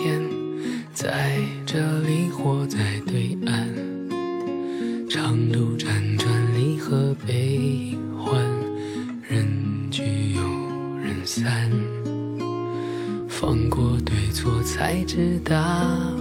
天，在这里，或在对岸，长路辗转，离合悲欢，人聚又人散，放过对错，才知答。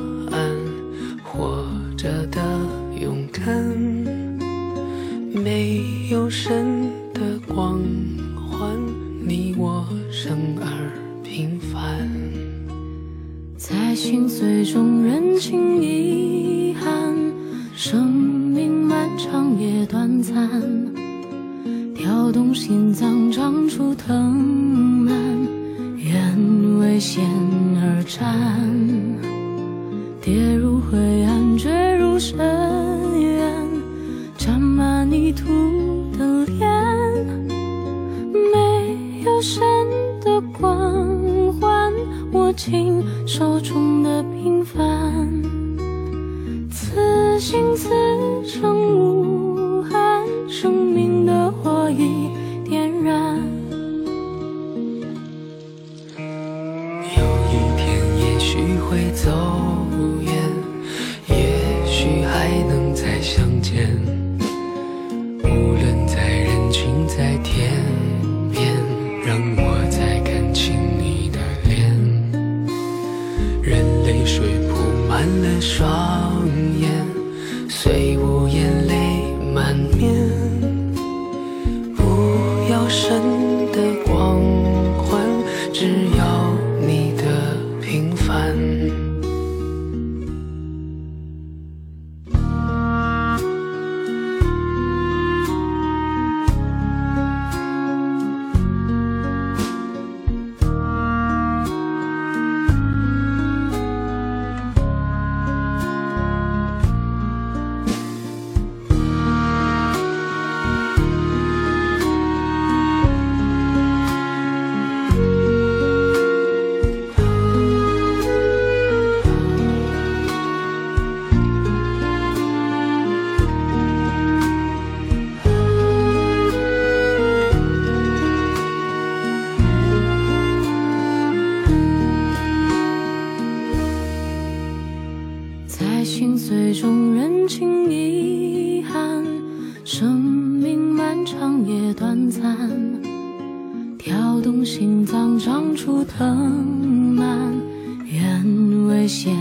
线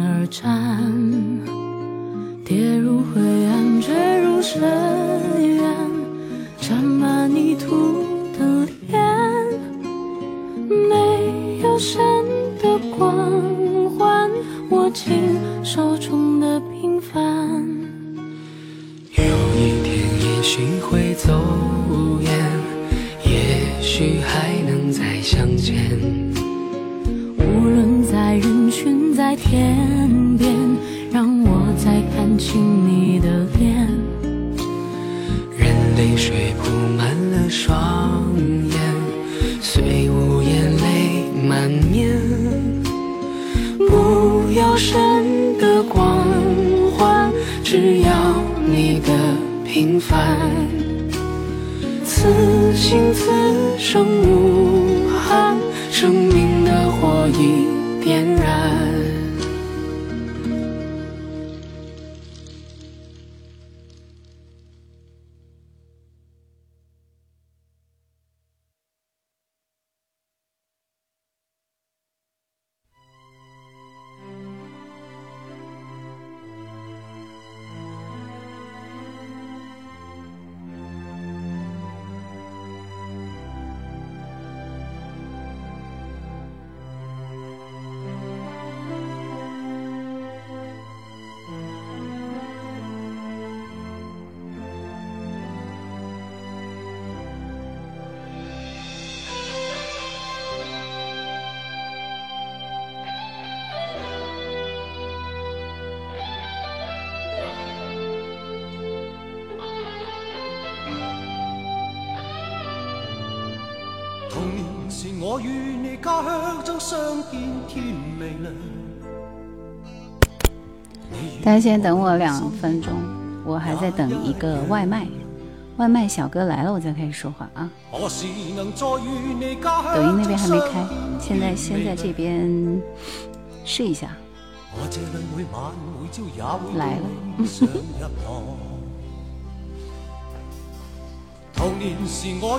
而缠。先等我两分钟，我还在等一个外卖，外卖小哥来了我再开始说话啊。抖音那边还没开，现在先在这边试一下。来了，花。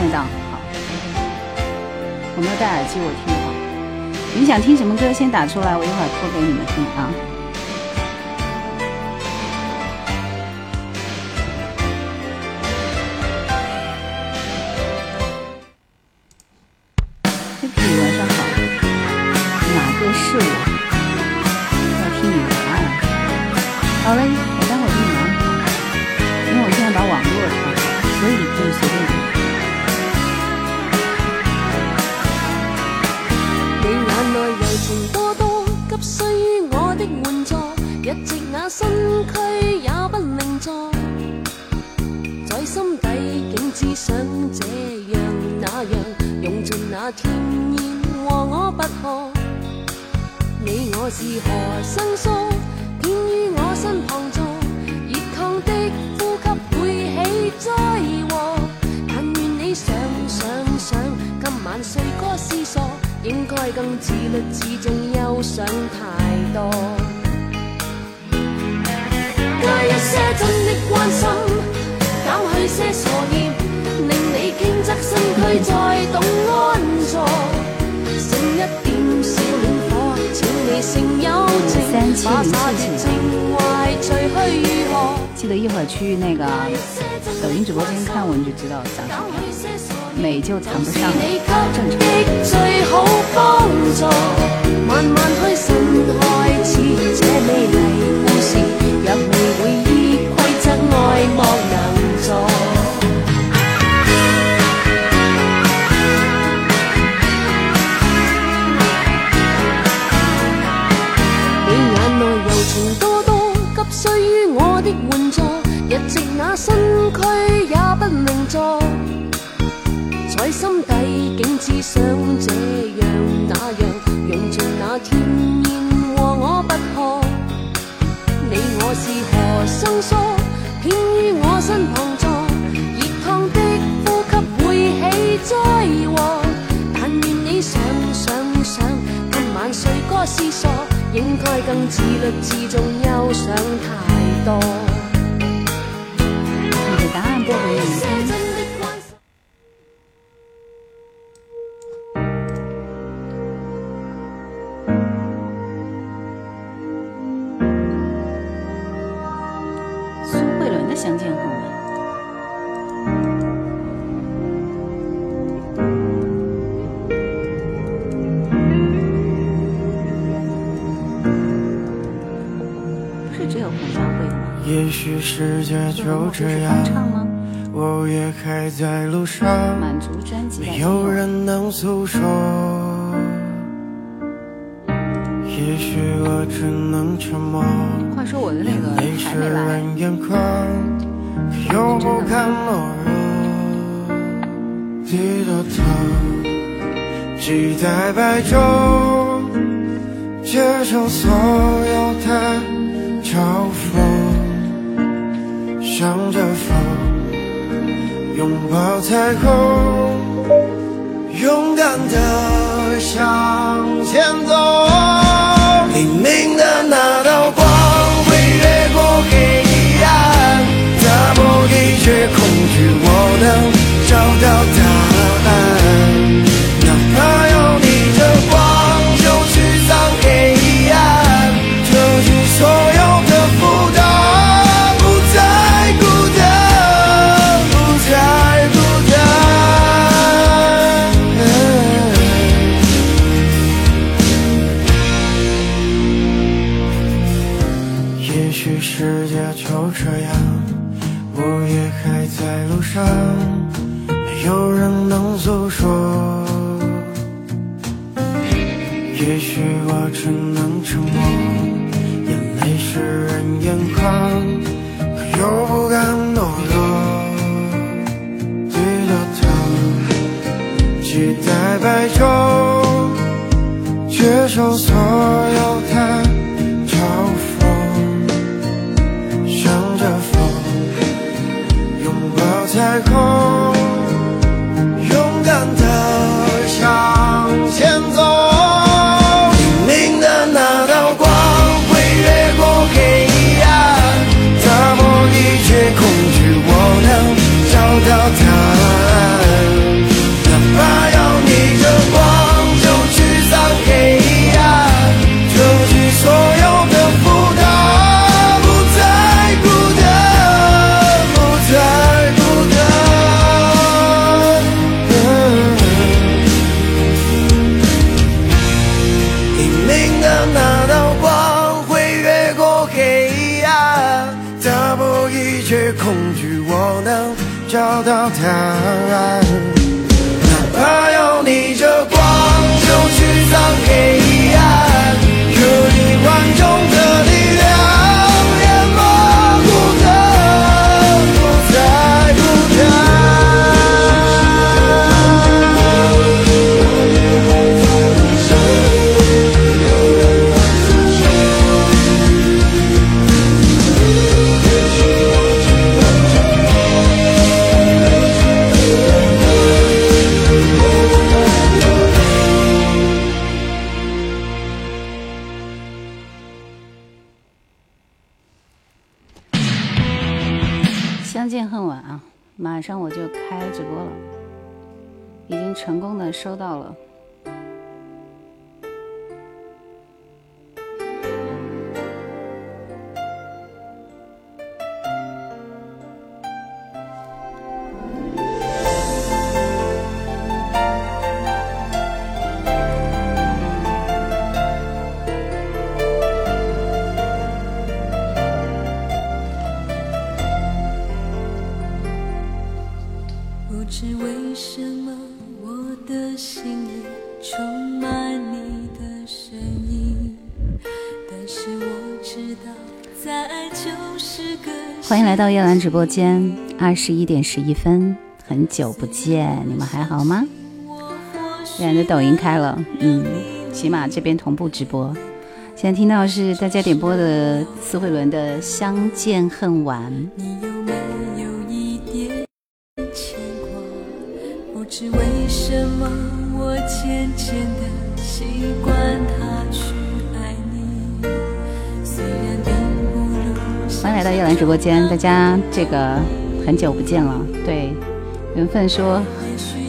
味道好，我没有戴耳机，我听不到。你们想听什么歌，先打出来，我一会儿播给你们听啊。世界就这样我也还在路上没有人能诉说也许我只能沉默没事人烟光可又不甘懦弱低着头期待白昼接受所有的嘲讽向着风，拥抱彩虹，勇敢的向前走。黎明的那道光会越过黑暗，打破一切恐惧。我能。直播间二十一点十一分，很久不见，你们还好吗？然的抖音开了，嗯，起码这边同步直播。现在听到是大家点播的四慧伦的《相见恨晚》。直播间，大家这个很久不见了，对缘分说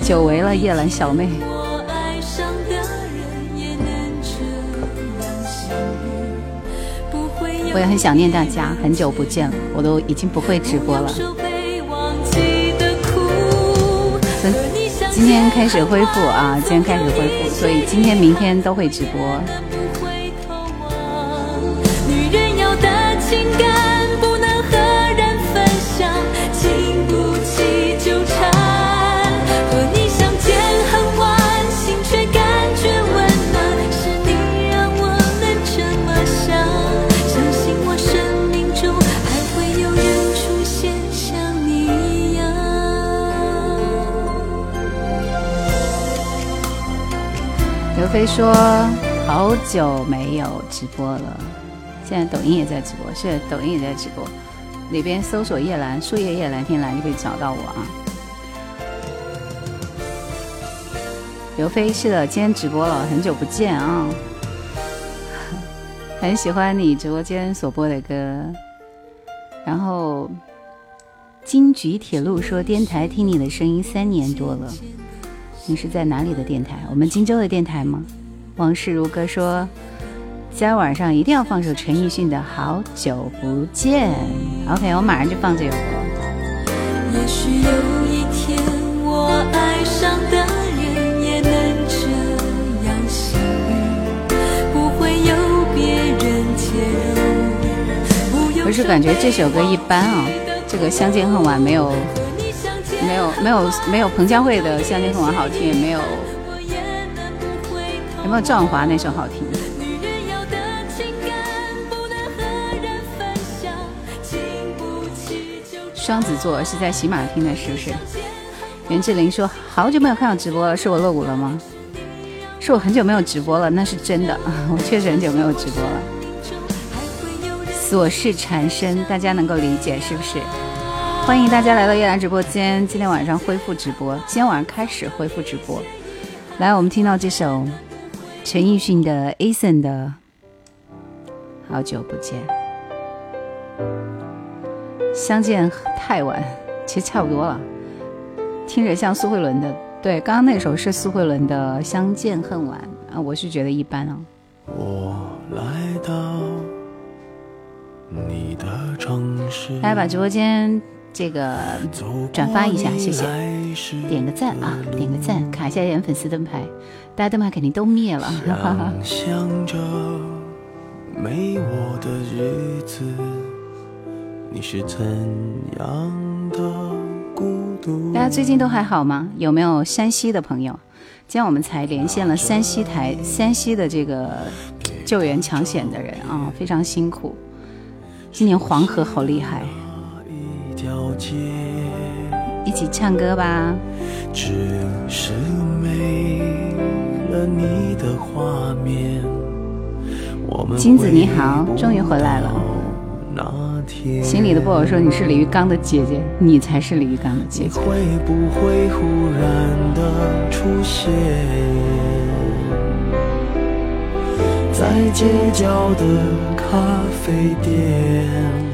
久违了，夜阑小妹，我也很想念大家，很久不见了，我都已经不会直播了，今天开始恢复啊，今天开始恢复，所以今天、明天都会直播。女人的情感。说好久没有直播了，现在抖音也在直播，是抖音也在直播。里边搜索“叶兰，树叶叶蓝天蓝”就可以找到我啊。刘飞，是的，今天直播了，很久不见啊，很喜欢你直播间所播的歌，然后金菊铁路说电台听你的声音三年多了。你是在哪里的电台？我们荆州的电台吗？往事如歌说，今天晚上一定要放首陈奕迅的《好久不见》。OK，我马上就放这首歌。也许有一天，我爱上的人人也能这样幸运，不不会有别是感觉这首歌一般啊，这个《相见恨晚》没有。没有，没有，没有彭佳慧的《相见恨晚》好听，也没有，有没有壮华那首好听的？双子座是在喜马听的，是不是？袁志玲说：“好久没有看到直播了，是我落伍了吗？是我很久没有直播了？那是真的，我确实很久没有直播了。琐事缠身，大家能够理解，是不是？”欢迎大家来到叶兰直播间。今天晚上恢复直播，今天晚上开始恢复直播。来，我们听到这首陈奕迅的《Eason》的《好久不见》，相见太晚，其实差不多了。听着像苏慧伦的，对，刚刚那首是苏慧伦的《相见恨晚》啊，我是觉得一般啊。我来到你的城市。来把直播间。这个转发一下，谢谢，点个赞啊，点个赞，卡一下眼粉丝灯牌，大家灯牌肯定都灭了，哈哈。大家最近都还好吗？有没有山西的朋友？今天我们才连线了山西台，山西的这个救援抢险的人啊，非常辛苦。今年黄河好厉害。小姐，一起唱歌吧。只是没了你的画面。金子你好，终于回来了。行李的布偶说你是李玉刚的姐姐，你才是李玉刚的姐姐。会不会忽然的出现，在街角的咖啡店？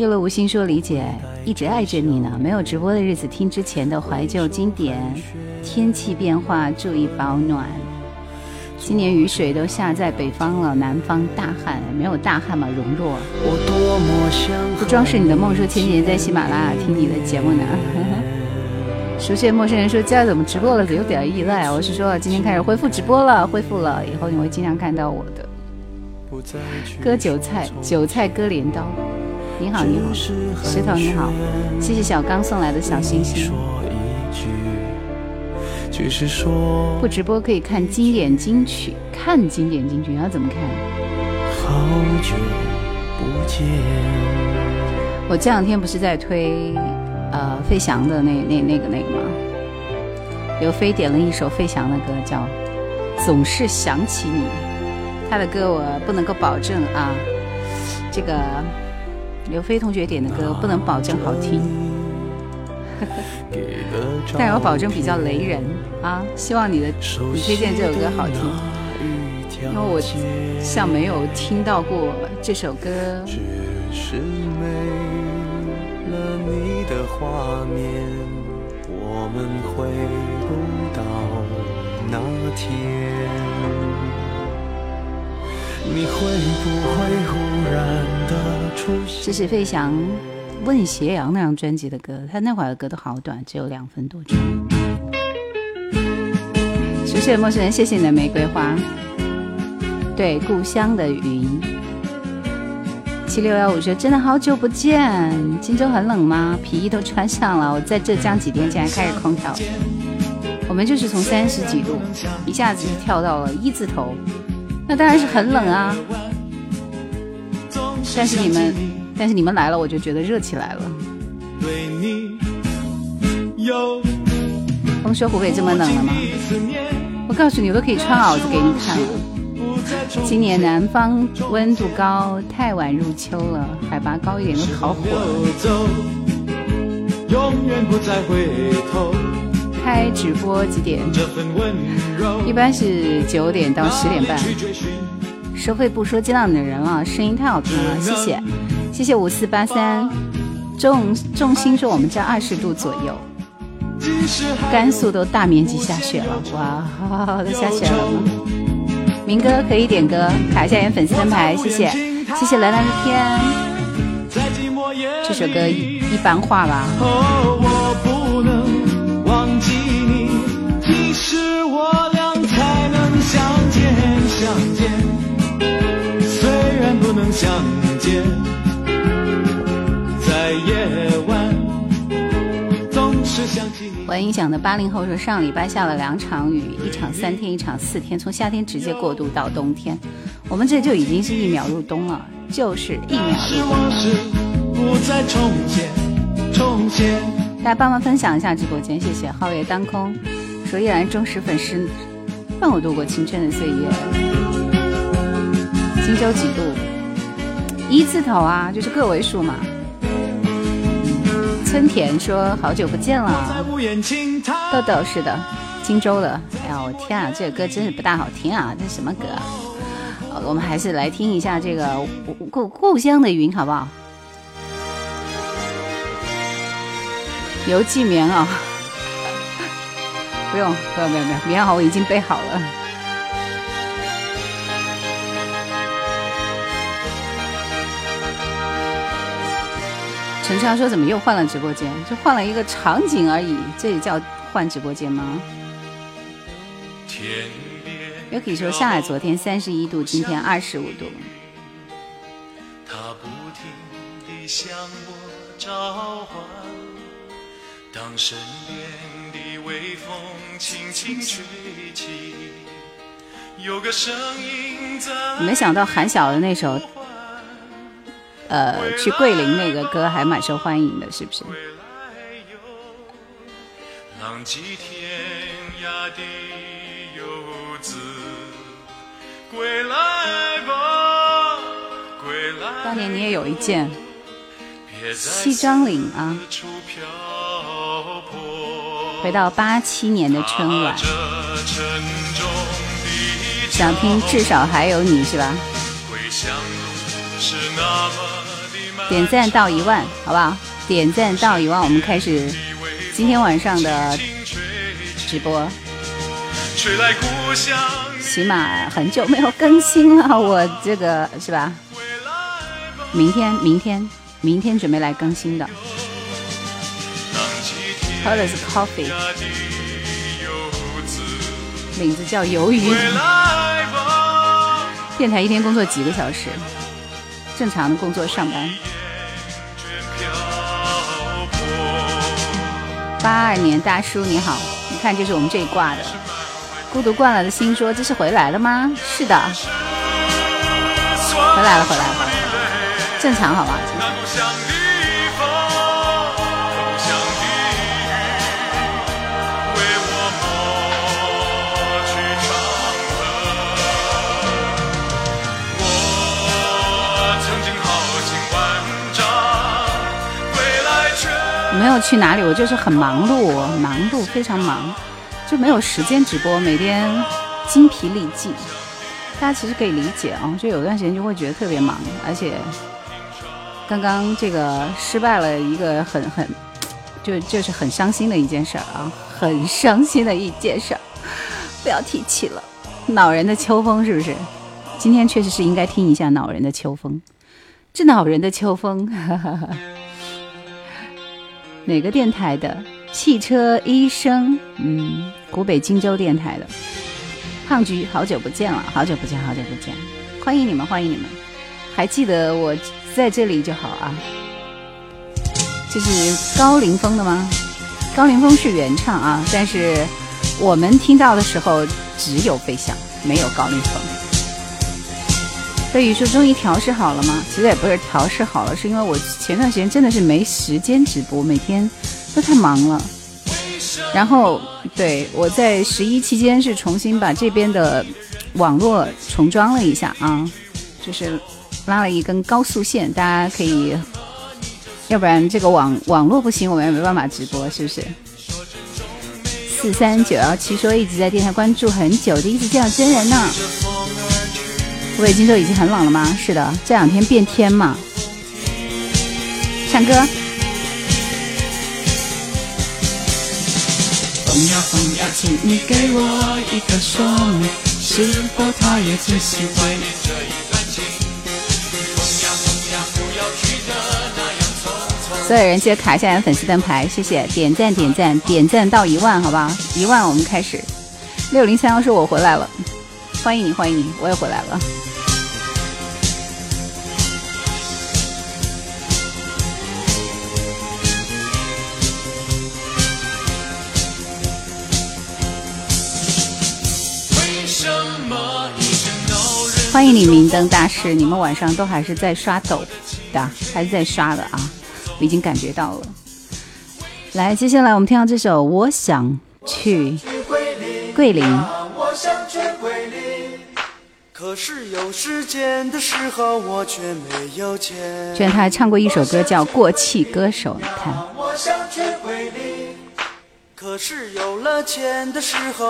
叶落无心说：“李姐一直爱着你呢。没有直播的日子，听之前的怀旧经典。天气变化，注意保暖。今年雨水都下在北方了，南方大旱，没有大旱吗？容若，不装饰你的梦说，前几年在喜马拉雅听你的节目呢。熟悉陌生人说：‘家怎么直播了？有点意外。’我是说，今天开始恢复直播了，恢复了以后你会经常看到我的。割韭菜，韭菜割镰刀。”你好，你好，石头，你好，谢谢小刚送来的小星星。不直播可以看经典金曲，看经典金曲要怎么看？好久不见。我这两天不是在推，呃，费翔的那那那个那个吗？刘飞点了一首费翔的歌，叫《总是想起你》，他的歌我不能够保证啊，这个。刘飞同学点的歌不能保证好听，但我保证比较雷人啊！希望你的推荐这首歌好听，因为我像没有听到过这首歌。你会会不忽然的出现？这是费翔《问斜阳》那张专辑的歌，他那会儿的歌都好短，只有两分多钟。谢谢陌生人，谢谢你的玫瑰花。对，故乡的云。七六幺五说：“真的好久不见，荆州很冷吗？皮衣都穿上了。我在浙江几天竟然开着空调，我们就是从三十几度一下子跳到了一字头。”那当然是很冷啊，但是你们，但是你们来了，我就觉得热起来了。风说湖北这么冷了吗？我告诉你，我都可以穿袄子给你看。了。今年南方温度高，太晚入秋了，海拔高一点都烤火了。开直播几点？一般是九点到十点半。收费不说，接到你的人了，声音太好听了，谢谢，谢谢五四八三。重重心说我们在二十度左右，甘肃都大面积下雪了，哇，都下雪了。明哥可以点歌，卡一下点粉丝灯牌，谢谢，谢谢蓝蓝的天。这首歌一一般化吧。相见。在夜晚，欢迎想的八零后说，上礼拜下了两场雨，一场三天，一场四天，从夏天直接过渡到冬天，我们这就已经是一秒入冬了，就是一秒。大家帮忙分享一下直播间，谢谢。皓月当空，说依然忠实粉丝，伴我度过青春的岁月。荆州几度？一字头啊，就是个位数嘛。村田说：“好久不见了，豆豆是的，荆州的。哎呀，我天啊，这个歌真是不大好听啊，这什么歌？我们还是来听一下这个《故故乡的云》好不好？邮寄棉袄，不用，不用，不用，棉袄我已经备好了。”陈川说怎么又换了直播间？就换了一个场景而已，这也叫换直播间吗？天边。又可以说上海昨天三十一度，今天二十五度。他不停地向我召唤，当身边的微风轻轻吹起，有个声音在。没想到韩晓的那首呃，去桂林那个歌还蛮受欢迎的，是不是？归归来当年你也有一件，西装领啊。回到八七年的春晚，想听至少还有你是吧？回是那么点赞到一万，好不好？点赞到一万，我们开始今天晚上的直播。起码很久没有更新了，我这个是吧？明天，明天，明天准备来更新的。喝的是 coffee，名字叫鱿鱼。电台一天工作几个小时？正常的工作上班。八二年大叔你好，你看就是我们这一挂的孤独惯了的心说这是回来了吗？是的，回来了回来了，正常好吧？没有去哪里，我就是很忙碌，忙碌非常忙，就没有时间直播，每天精疲力尽。大家其实可以理解啊，就有段时间就会觉得特别忙，而且刚刚这个失败了一个很很，就就是很伤心的一件事儿啊，很伤心的一件事，儿，不要提起了。恼人的秋风是不是？今天确实是应该听一下恼人的秋风，这恼人的秋风。哪个电台的汽车医生？嗯，湖北荆州电台的胖菊，好久不见了，好久不见，好久不见，欢迎你们，欢迎你们，还记得我在这里就好啊。这是高凌风的吗？高凌风是原唱啊，但是我们听到的时候只有飞翔，没有高凌风。在宇说：“终于调试好了吗？其实也不是调试好了，是因为我前段时间真的是没时间直播，每天都太忙了。然后，对我在十一期间是重新把这边的网络重装了一下啊，就是拉了一根高速线，大家可以，要不然这个网网络不行，我们也没办法直播，是不是？四三九幺七说一直在电台关注很久，就一直见到真人呢。”北京就已经很冷了吗？是的，这两天变天嘛。唱歌。风呀风呀，请你给我一个说明，是否他也真喜欢你这一段情？风呀风呀，不要去的那样匆匆。所有人记得卡一下粉丝灯牌，谢谢点赞点赞点赞到一万，好不好？一万我们开始。六零三幺说：“我回来了，欢迎你欢迎你，我也回来了。欢迎你，明灯大师。你们晚上都还是在刷抖的，还是在刷的啊？我已经感觉到了。来，接下来我们听到这首《我想去桂林》。可是有有时时间的候我却没居然他还唱过一首歌叫《过气歌手》，你看。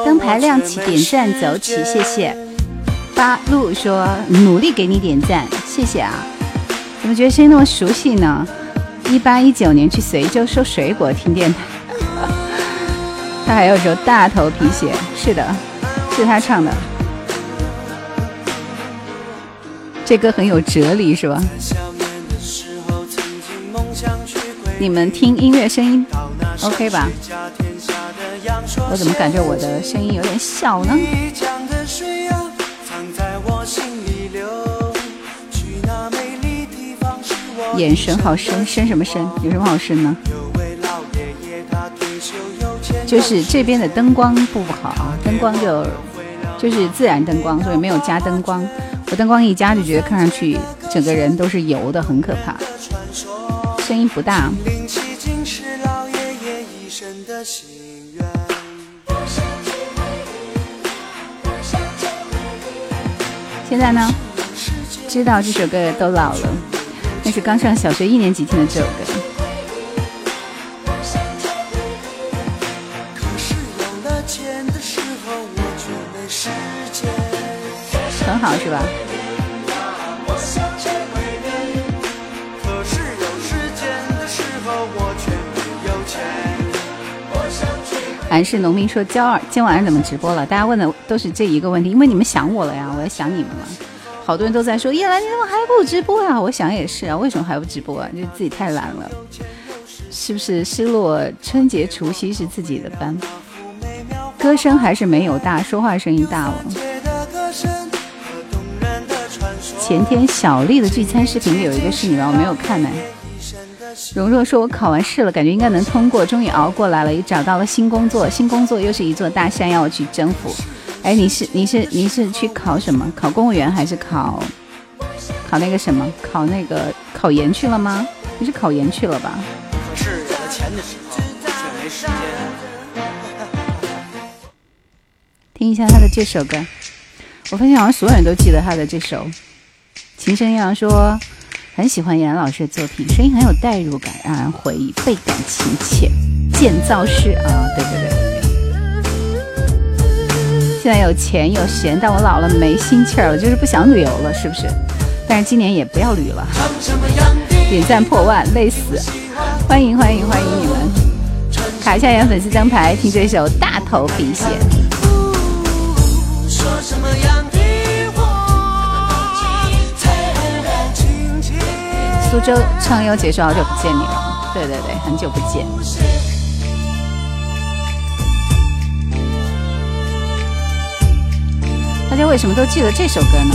灯牌亮起，点赞走起，谢谢。八路说：“努力给你点赞，谢谢啊！怎么觉得声音那么熟悉呢？一八一九年去随州收水果，听电台。他还有首《大头皮鞋》，是的，是他唱的。这歌很有哲理，是吧？你们听音乐声音，OK 吧？我怎么感觉我的声音有点小呢？”眼神好深，深什么深？有什么好深呢？就是这边的灯光不不好啊，灯光就就是自然灯光，所以没有加灯光。我灯光一加就觉得看上去整个人都是油的，很可怕。声音不大。现在呢，知道这首歌都老了。那是刚上小学一年级听的这首歌，很好是吧？还是农民说焦二，今天晚上怎么直播了？大家问的都是这一个问题，因为你们想我了呀，我也想你们了。好多人都在说叶兰你怎么还不直播啊？我想也是啊，为什么还不直播啊？就自己太懒了，是不是？失落春节除夕是自己的班，歌声还是没有大，说话声音大了。前天小丽的聚餐视频有一个是你吗？我没有看呢。荣若说：“我考完试了，感觉应该能通过，终于熬过来了，也找到了新工作。新工作又是一座大山，要去征服。”哎，你是你是你是去考什么？考公务员还是考考那个什么？考那个考研去了吗？你是考研去了吧？听一下他的这首歌，我发现好像所有人都记得他的这首《琴声意长》，说很喜欢严老师的作品，声音很有代入感，让人回忆倍感亲切。建造师啊，对对对。现在有钱有闲，但我老了没心气儿，我就是不想旅游了，是不是？但是今年也不要旅了。点赞破万累死，欢迎欢迎欢迎你们！卡夏下粉丝灯牌，听这首《大头笔仙》。苏州畅游结束好久不见你了，对对对，很久不见。为什么都记得这首歌呢？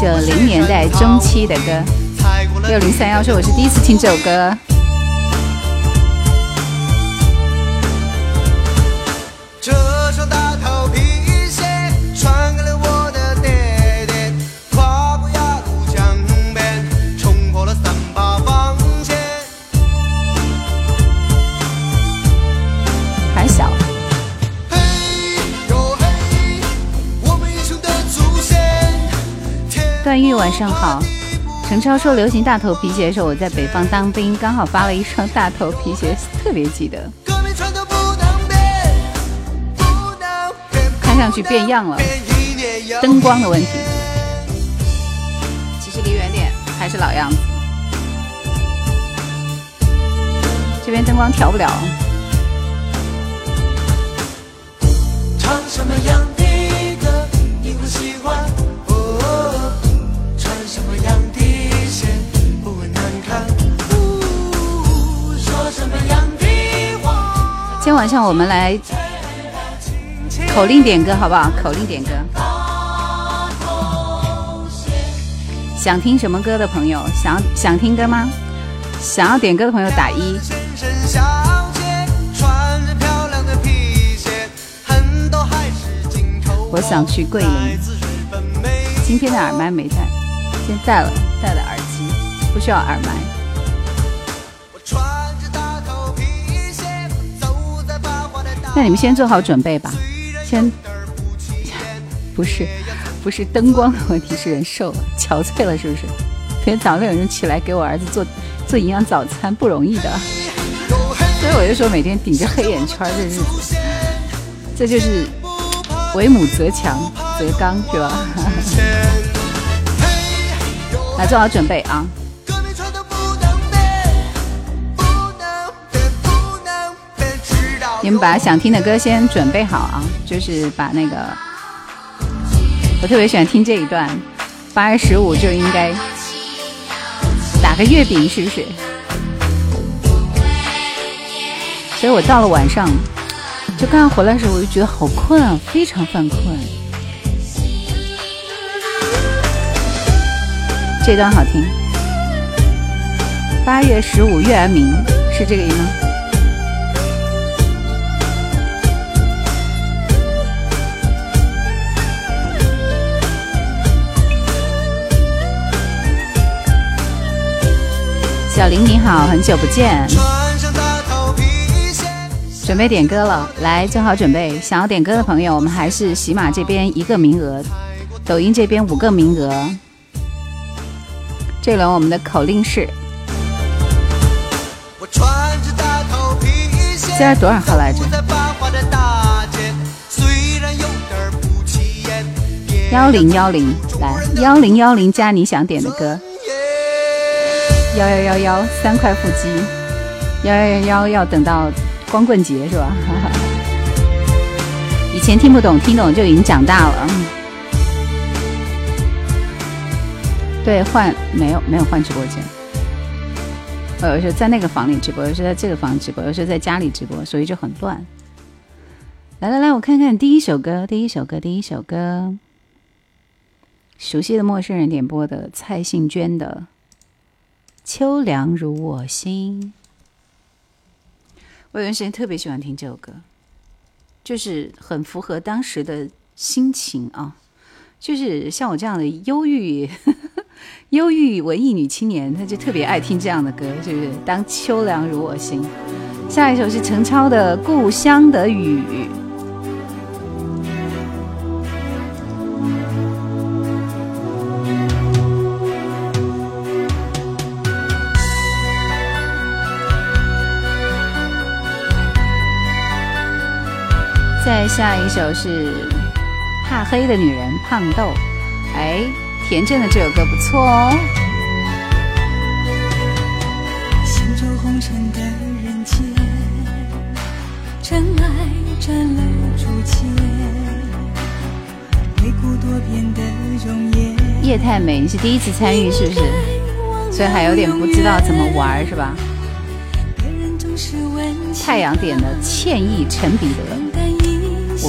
九零年代中期的歌，六零三幺说我是第一次听这首歌。玉晚上好，陈超说流行大头皮鞋的时候，我在北方当兵，刚好发了一双大头皮鞋，特别记得。看上去变样了，灯光的问题。其实离远点还是老样子，这边灯光调不了。唱什么样今天晚上我们来口令点歌，好不好？口令点歌。想听什么歌的朋友，想想听歌吗？想要点歌的朋友打一。我想去桂林。今天的耳麦没带，现在了，带了耳机，不需要耳麦。那你们先做好准备吧，先 不是不是灯光的问题，是人瘦了、憔悴了，是不是？每天早上有人起来给我儿子做做营养早餐，不容易的。所以我就说，每天顶着黑眼圈，的日子，这就是为母则强则刚，是吧？来，做好准备啊！你们把想听的歌先准备好啊，就是把那个，我特别喜欢听这一段，八月十五就应该打个月饼，是不是？所以我到了晚上，就刚刚回来的时候，我就觉得好困啊，非常犯困。这段好听，八月十五月儿明，是这个音吗？小林你好，很久不见，准备点歌了，来做好准备。想要点歌的朋友，我们还是喜马这边一个名额，抖音这边五个名额。这轮我们的口令是，现在多少号来着？幺零幺零，来幺零幺零，加你想点的歌。幺幺幺幺，三块腹肌，幺幺幺幺，要等到光棍节是吧？以前听不懂，听懂就已经长大了。对，换没有没有换直播间，我有时候在那个房里直播，有时候在这个房直播，有时候在家里直播，所以就很乱。来来来，我看看第一首歌，第一首歌，第一首歌，熟悉的陌生人点播的蔡幸娟的。秋凉如我心，我有段时间特别喜欢听这首歌，就是很符合当时的心情啊，就是像我这样的忧郁、忧郁文艺女青年，她就特别爱听这样的歌，就是当秋凉如我心。下一首是陈超的《故乡的雨》。再下一首是《怕黑的女人》，胖豆。哎，田震的这首歌不错哦。夜太美，你是第一次参与是不是？所以还有点不知道怎么玩是吧？太阳点的《歉意》，陈彼得。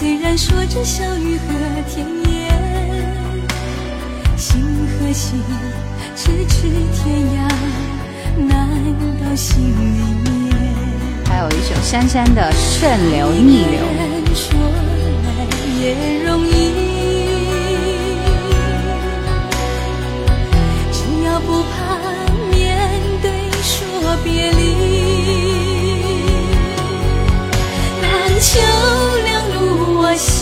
虽然说着小雨和甜言心和心咫尺天涯难到心里面还有一首香香的顺流逆流说来也容易只要不怕面对说别离但求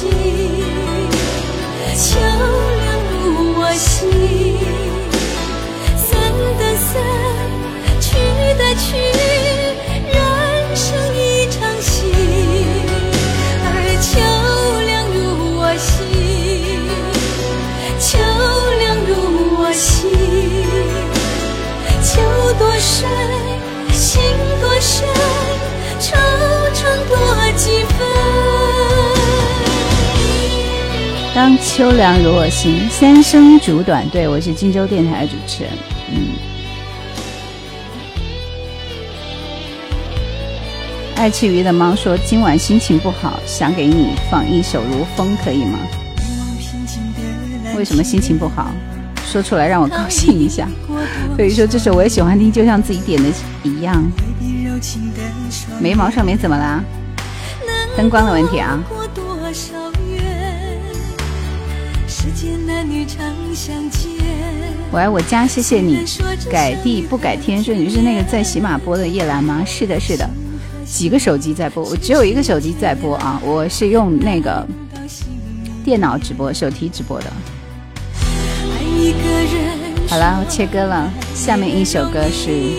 心。秋凉如我心，三生竹短。对我是荆州电台的主持人，嗯。爱吃鱼的猫说今晚心情不好，想给你放一首《如风》，可以吗？为什么心情不好？说出来让我高兴一下。所 以说这首我也喜欢听，就像自己点的一样。眉毛上面怎么啦？灯光的问题啊。我爱我家，谢谢你。改地不改天说你是那个在喜马播的叶兰吗？是的，是的。几个手机在播？我只有一个手机在播啊，我是用那个电脑直播、手提直播的。好了，切歌了。下面一首歌是《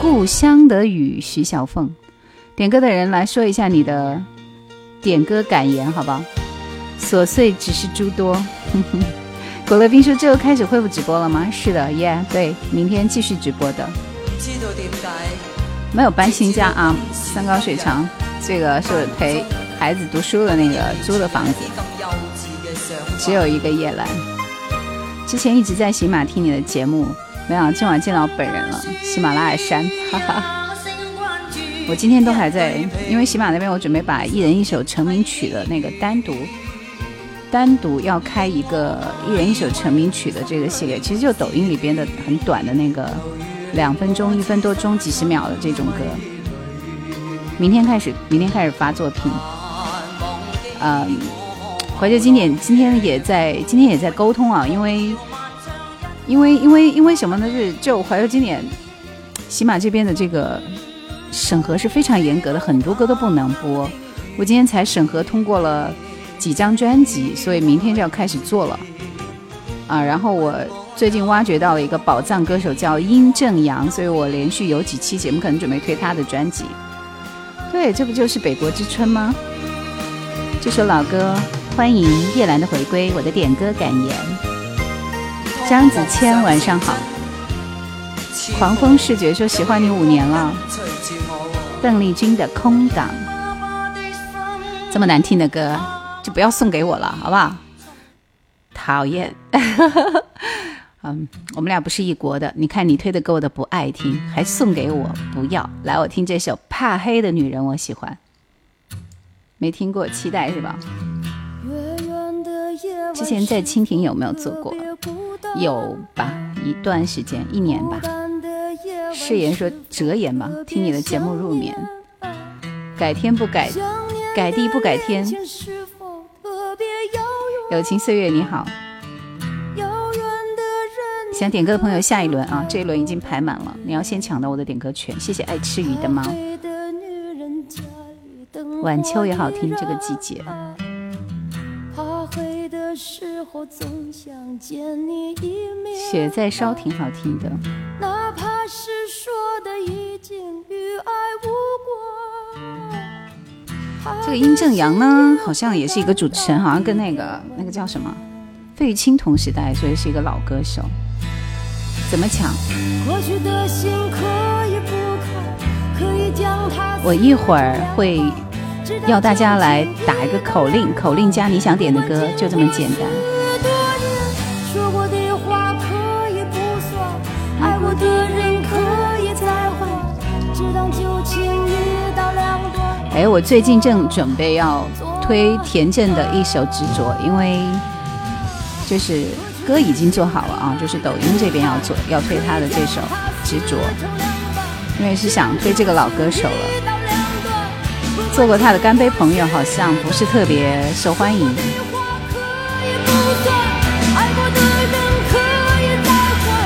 故乡的雨》，徐小凤。点歌的人来说一下你的点歌感言，好不好？琐碎只是诸多。果乐冰叔，最后开始恢复直播了吗？是的，Yeah，对，明天继续直播的。没有搬新家啊，山高水长，这个是陪孩子读书的那个租的房子，只有一个夜兰。之前一直在喜马听你的节目，没有，今晚见到本人了，喜马拉雅山，哈哈。我今天都还在，因为喜马那边我准备把一人一首成名曲的那个单独。单独要开一个一人一首成名曲的这个系列，其实就抖音里边的很短的那个两分钟、一分多钟、几十秒的这种歌。明天开始，明天开始发作品。啊，怀旧经典今天也在，今天也在沟通啊，因为，因为，因为，因为什么呢？是就怀旧经典起码这边的这个审核是非常严格的，很多歌都不能播。我今天才审核通过了。几张专辑，所以明天就要开始做了啊！然后我最近挖掘到了一个宝藏歌手，叫殷正阳，所以我连续有几期节目可能准备推他的专辑。对，这不就是《北国之春》吗？这首老歌，欢迎叶兰的回归。我的点歌感言，张子谦，晚上好。狂风视觉说喜欢你五年了。邓丽君的《空港》，这么难听的歌。就不要送给我了，好不好？讨厌，嗯，我们俩不是一国的。你看你推的歌，我的不爱听，还送给我，不要。来，我听这首《怕黑的女人》，我喜欢。没听过，期待是吧？之前在蜻蜓有没有做过？有吧，一段时间，一年吧。誓言说，折言吧，听你的节目入眠。改天不改，改地不改天。友情岁月你好，想点歌的朋友下一轮啊，这一轮已经排满了，你要先抢到我的点歌权。谢谢爱吃鱼的猫，晚秋也好听，这个季节。雪在烧挺好听的。这个殷正阳呢，好像也是一个主持人，好像跟那个那个叫什么费玉清同时代，所以是一个老歌手。怎么抢？我一会儿会要大家来打一个口令，口令加你想点的歌，就这么简单。哎，我最近正准备要推田震的一首《执着》，因为就是歌已经做好了啊，就是抖音这边要做，要推他的这首《执着》，因为是想推这个老歌手了。做过他的《干杯》，朋友好像不是特别受欢迎。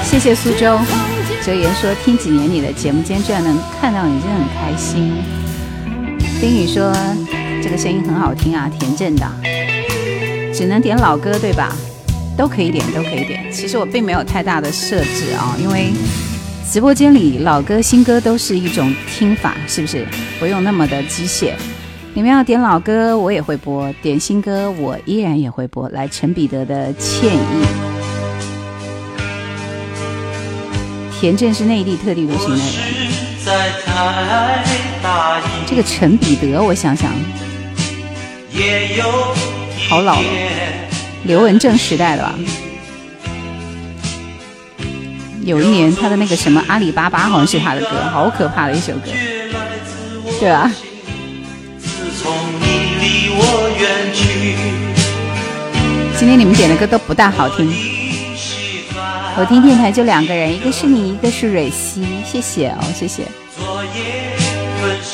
谢谢苏州哲言说听几年你的节目，今天居然能看到你，真的很开心。丁宇说：“这个声音很好听啊，田震的，只能点老歌对吧？都可以点，都可以点。其实我并没有太大的设置啊，因为直播间里老歌、新歌都是一种听法，是不是？不用那么的机械。你们要点老歌，我也会播；点新歌，我依然也会播。来，陈彼得的歉意。田震是内地特立独行的人。”这个陈彼得，我想想，好老了，刘文正时代的吧？有一年他的那个什么阿里巴巴，好像是他的歌，好可怕的一首歌，对吧？今天你们点的歌都不大好听。我听电台就两个人，一个是你，一个是蕊希，谢谢哦，谢谢。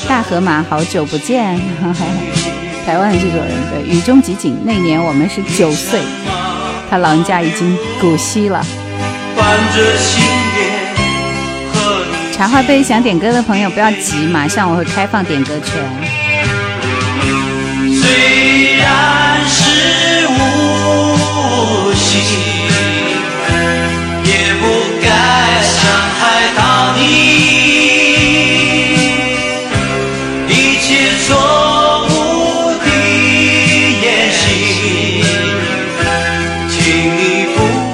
大河马，好久不见。台湾的制作人，对，雨中集锦，那年我们是九岁，他老人家已经古稀了。茶花杯想点歌的朋友不要急，马上我会开放点歌权。虽然是无心。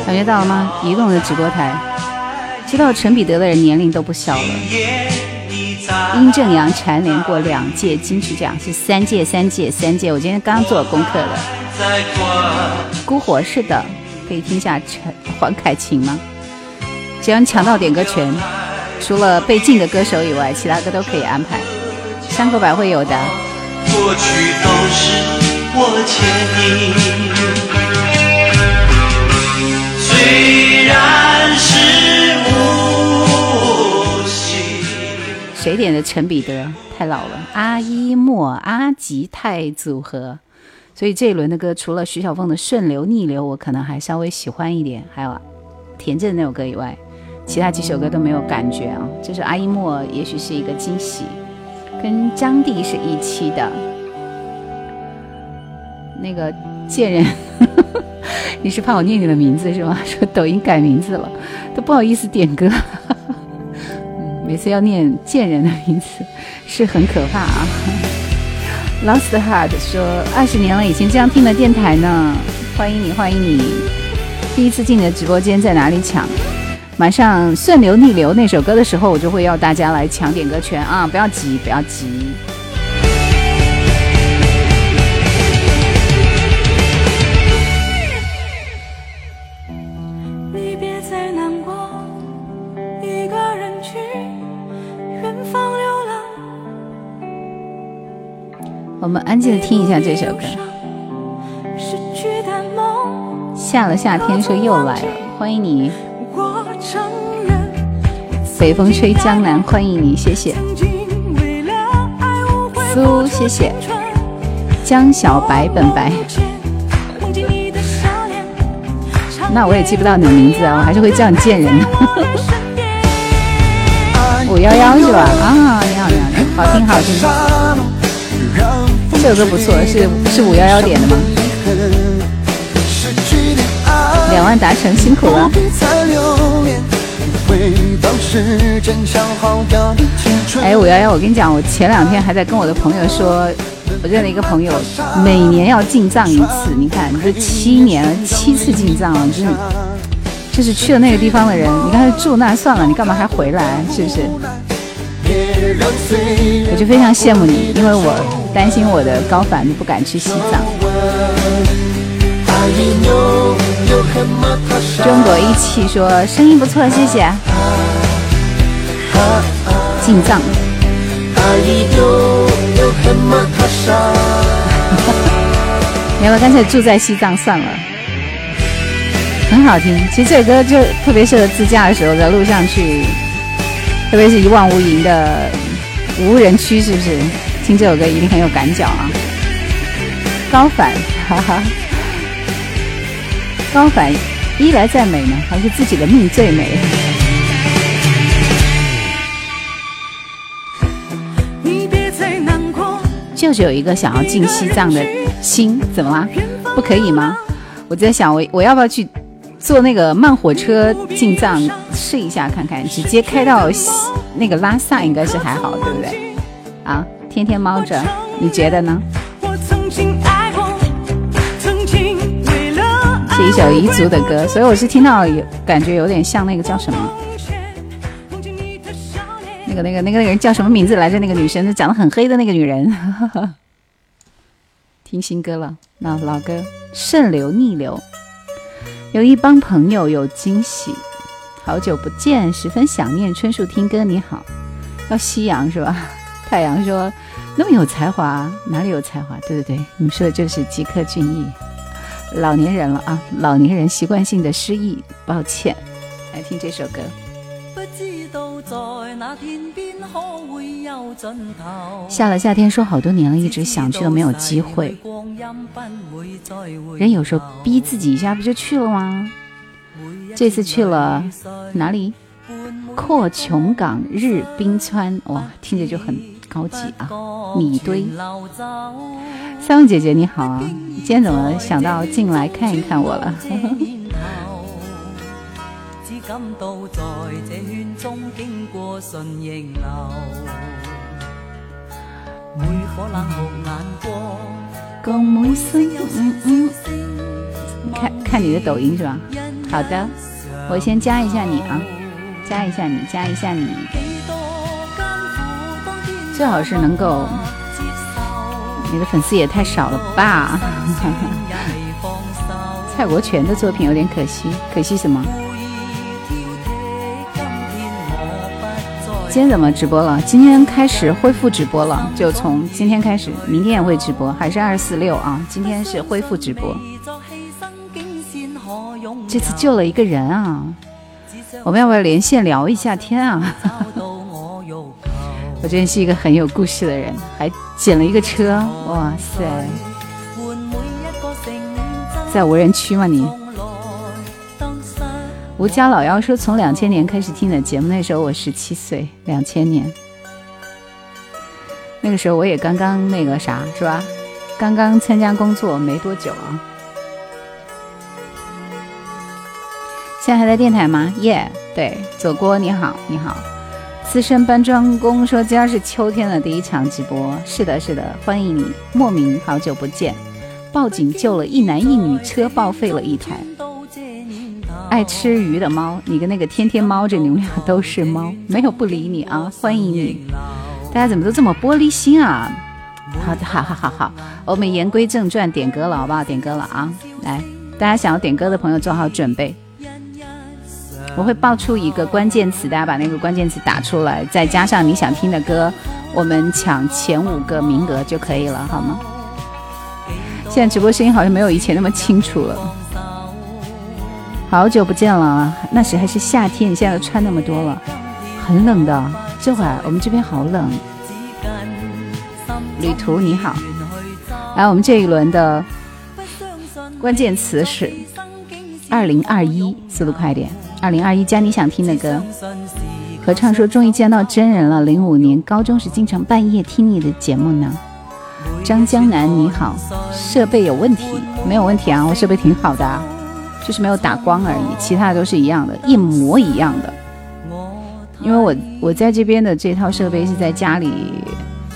感觉到了吗？移动的直播台。知道陈彼得的人年龄都不小了。殷正阳蝉联过两届金曲奖，是三届、三届、三届。我今天刚做功课了。孤火是的，可以听一下陈黄凯芹吗？将抢到点歌权，除了被禁的歌手以外，其他歌都可以安排。山口百惠有的。谁点的？陈彼得太老了。阿依莫、阿吉泰组合，所以这一轮的歌，除了徐小凤的《顺流逆流》，我可能还稍微喜欢一点，还有田震那首歌以外。其他几首歌都没有感觉啊，这是阿依莫，也许是一个惊喜，跟张帝是一期的。那个贱人，你是怕我念你的名字是吗？说抖音改名字了，都不好意思点歌。嗯，每次要念贱人的名字是很可怕啊。Lost Heart 说二十年了，以前这样听的电台呢，欢迎你，欢迎你。第一次进你的直播间，在哪里抢？马上顺流逆流那首歌的时候，我就会要大家来抢点歌权啊！不要急，不要急。我们安静的听一下这首歌。下了夏天说又来了，欢迎你。北风吹江南，欢迎你，谢谢苏，谢谢江小白本白。那我也记不到你的名字啊，我还是会叫你贱人。五幺幺是吧？啊，你好，你好，你好听，好听。这首歌不错，是是五幺幺点的吗？两万达成，辛苦了。哎，五幺幺，我跟你讲，我前两天还在跟我的朋友说，我认了一个朋友，每年要进藏一次。你看，你这七年七次进藏了，就是就是去了那个地方的人，你刚才住那算了，你干嘛还回来？是不是？我就非常羡慕你，因为我担心我的高反，不敢去西藏。中国一汽说，声音不错，谢谢。进藏？要不要干脆住在西藏算了？很好听，其实这首歌就特别适合自驾的时候在路上去，特别是一望无垠的无人区，是不是？听这首歌一定很有感脚啊！高反，哈哈，高反，一来再美呢，还是自己的命最美。就是有一个想要进西藏的心，怎么啦？不可以吗？我在想，我我要不要去坐那个慢火车进藏试一下看看？直接开到那个拉萨应该是还好，对不对？啊，天天猫着，你觉得呢？是一首彝族的歌，所以我是听到有感觉有点像那个叫什么？那个那个那个人叫什么名字来着？那个女生，那长得很黑的那个女人。听新歌了，那老歌《顺流逆流》。有一帮朋友有惊喜，好久不见，十分想念春树。听歌你好，要夕阳是吧？太阳说：“那么有才华，哪里有才华？”对对对，你说的就是吉克隽逸。老年人了啊，老年人习惯性的失忆，抱歉。来听这首歌。下了夏天说好多年了，一直想去都没有机会。人有时候逼自己一下，不就去了吗？这次去了哪里？阔琼港日冰川，哇，听着就很高级啊！米堆，三位姐姐你好啊，今天怎么想到进来看一看我了？感到在这圈中经过顺逆流，每颗冷酷眼光，共每声嗯嗯。看看你的抖音是吧？好的，我先加一下你啊，加一下你，加一下你。最好是能够，你的粉丝也太少了吧？蔡国权的作品有点可惜，可惜什么？今天怎么直播了？今天开始恢复直播了，就从今天开始，明天也会直播，还是二四六啊？今天是恢复直播，这次救了一个人啊！我们要不要连线聊一下天啊？我真是一个很有故事的人，还捡了一个车，哇塞！在无人区吗你？吴家老幺说：“从两千年开始听的节目，那时候我十七岁，两千年，那个时候我也刚刚那个啥，是吧？刚刚参加工作没多久啊。现在还在电台吗？耶，对，左锅你好，你好。资深搬砖工说：今儿是秋天的第一场直播，是的，是的，欢迎你，莫名，好久不见。报警救了一男一女，车报废了一台。”爱吃鱼的猫，你跟那个天天猫，这你们俩都是猫，没有不理你啊，欢迎你！大家怎么都这么玻璃心啊？好的，好好好好，我们言归正传，点歌了，好不好？点歌了啊！来，大家想要点歌的朋友做好准备，我会报出一个关键词，大家把那个关键词打出来，再加上你想听的歌，我们抢前五个名额就可以了，好吗？现在直播声音好像没有以前那么清楚了。好久不见了那时还是夏天，你现在穿那么多了，很冷的。这会儿我们这边好冷。旅途你好，来我们这一轮的关键词是二零二一，速度快点。二零二一加你想听的歌。合唱说终于见到真人了。零五年高中时经常半夜听你的节目呢。张江南你好，设备有问题没有问题啊？我设备挺好的。就是没有打光而已，其他都是一样的，一模一样的。因为我我在这边的这套设备是在家里，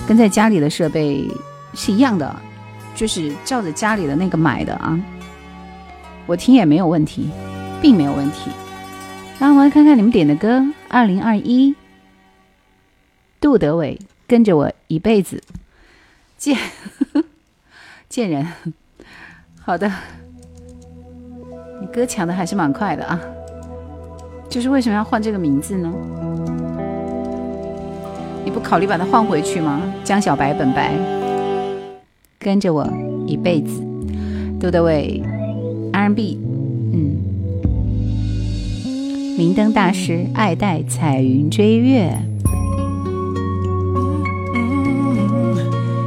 跟在家里的设备是一样的，就是照着家里的那个买的啊。我听也没有问题，并没有问题。那我们来看看你们点的歌，二零二一，杜德伟《跟着我一辈子》，贱 贱人，好的。歌抢的还是蛮快的啊，就是为什么要换这个名字呢？你不考虑把它换回去吗？江小白本白，跟着我一辈子。杜德伟，R&B，嗯。明灯大师爱戴彩云追月。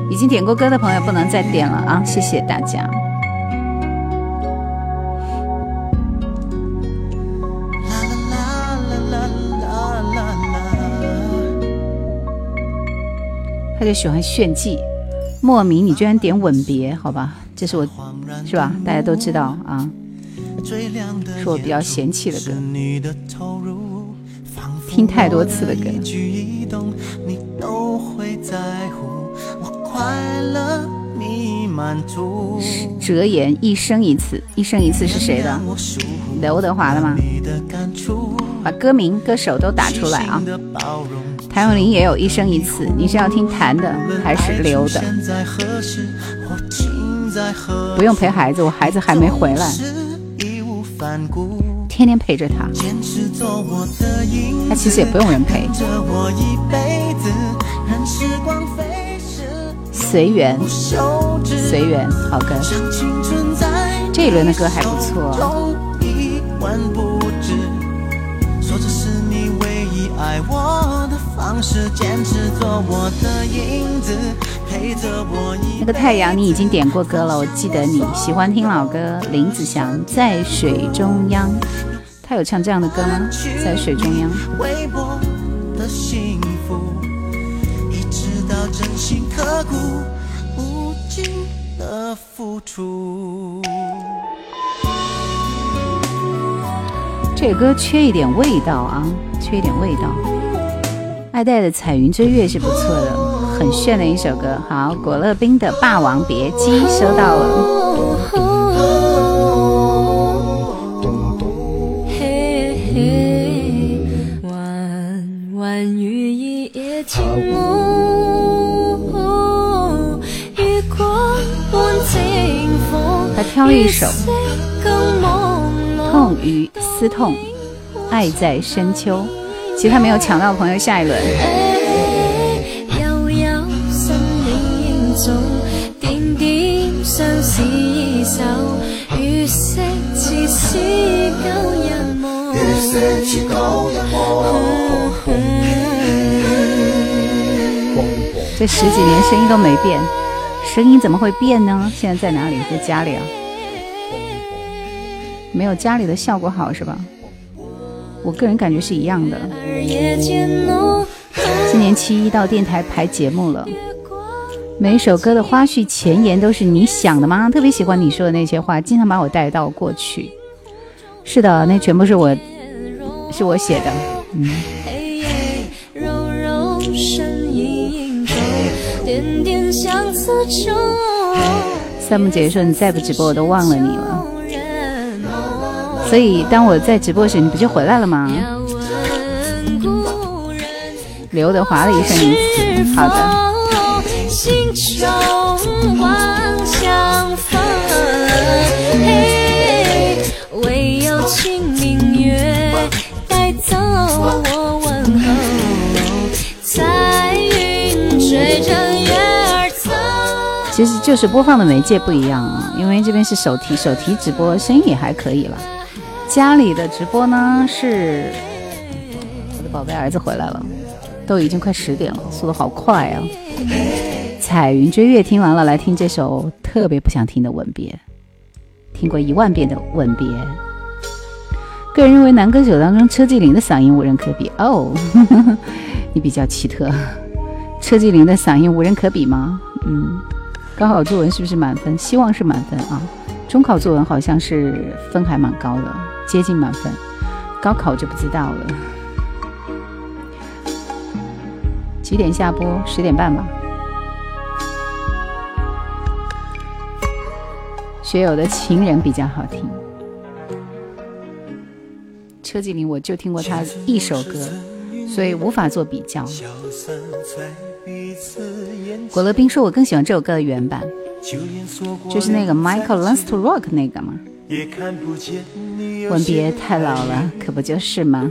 已经点过歌的朋友不能再点了啊！谢谢大家。他就喜欢炫技，莫名你居然点吻别，好吧，这是我是吧？大家都知道啊，是我比较嫌弃的歌，听太多次的歌。折颜一生一次，一生一次是谁的？刘德华的吗？把歌名、歌手都打出来啊。谭咏麟也有一生一次。你是要听弹的还是留的？不用陪孩子，我孩子还没回来。天天陪着他，他其实也不用人陪。随缘，随缘，好歌。这一轮的歌还不错。做我我的影子，陪着那个太阳，你已经点过歌了，我记得你喜欢听老歌。林子祥在水中央，他有唱这样的歌吗？在水中央。的幸福，这歌缺一点味道啊，缺一点味道。爱戴的《彩云追月》是不错的，很炫的一首歌。好，果乐冰的《霸王别姬》收到了。他挑一首，痛于思痛，爱在深秋。其他没有抢到的朋友，下一轮。这十几年声音都没变，声音怎么会变呢？现在在哪里？在家里啊，没有家里的效果好是吧？我个人感觉是一样的。今年七一到电台排节目了，每首歌的花絮前言都是你想的吗？特别喜欢你说的那些话，经常把我带到过去。是的，那全部是我，是我写的。嗯。三木姐姐说：“你再不直播，我都忘了你了。”所以当我在直播时，你不就回来了吗？刘德华的一生，好的。其实就是播放的媒介不一样啊，因为这边是手提手提直播，声音也还可以了。家里的直播呢？是我的宝贝儿子回来了，都已经快十点了，速度好快啊！彩云追月听完了，来听这首特别不想听的《吻别》，听过一万遍的《吻别》。个人认为男歌手当中，车继林的嗓音无人可比。哦，呵 呵你比较奇特，车继林的嗓音无人可比吗？嗯，高考作文是不是满分？希望是满分啊！中考作文好像是分还蛮高的。接近满分，高考就不知道了。几点下播？十点半吧。学友的情人比较好听。车继林我就听过他一首歌，所以无法做比较。果乐冰说：“我更喜欢这首歌的原版，就是那个 Michael l a n s to rock 那个嘛。”吻别太老了，可不就是吗？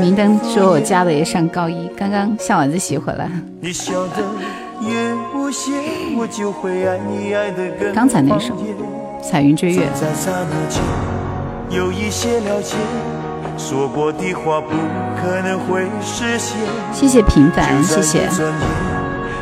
明灯说我家的也上高一，刚刚下晚自习回来。刚才那首《彩云追月》。谢谢平凡，谢谢。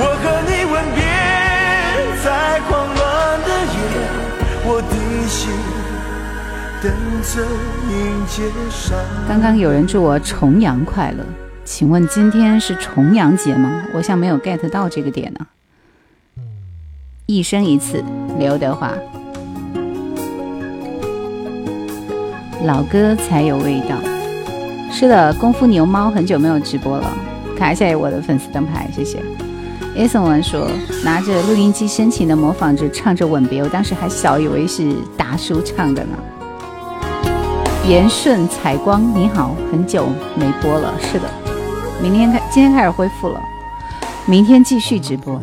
我我和你吻别在狂乱的的夜，心等着刚刚有人祝我重阳快乐，请问今天是重阳节吗？我像没有 get 到这个点呢。一生一次，刘德华，老歌才有味道。是的，功夫牛猫很久没有直播了，卡一下我的粉丝灯牌，谢谢。叶圣文说：“拿着录音机，深情地模仿着唱着《吻别》，我当时还小，以为是达叔唱的呢。”言顺采光，你好，很久没播了。是的，明天开，今天开始恢复了，明天继续直播。《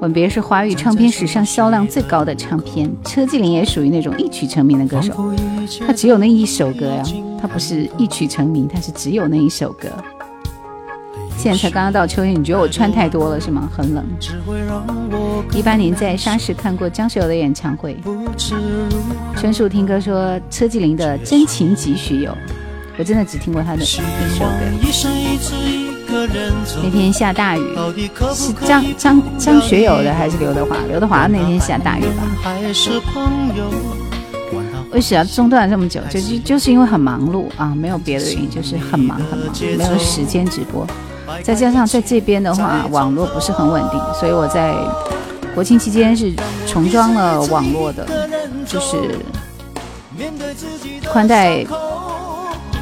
吻别》是华语唱片史上销量最高的唱片，车继玲也属于那种一曲成名的歌手，他只有那一首歌呀，他不是一曲成名，他是只有那一首歌。现在才刚刚到秋天，你觉得我穿太多了是吗？很冷。一八年在沙市看过张学友的演唱会。春树听歌说车继林的《真情几许有》，我真的只听过他的一首歌。那天下大雨，是张张张学友的还是刘德华？刘德华那天下大雨吧。为什么中断了这么久？就就就是因为很忙碌啊，没有别的原因，就是很忙很忙，没有时间直播。再加上在这边的话，网络不是很稳定，所以我在国庆期间是重装了网络的，就是宽带，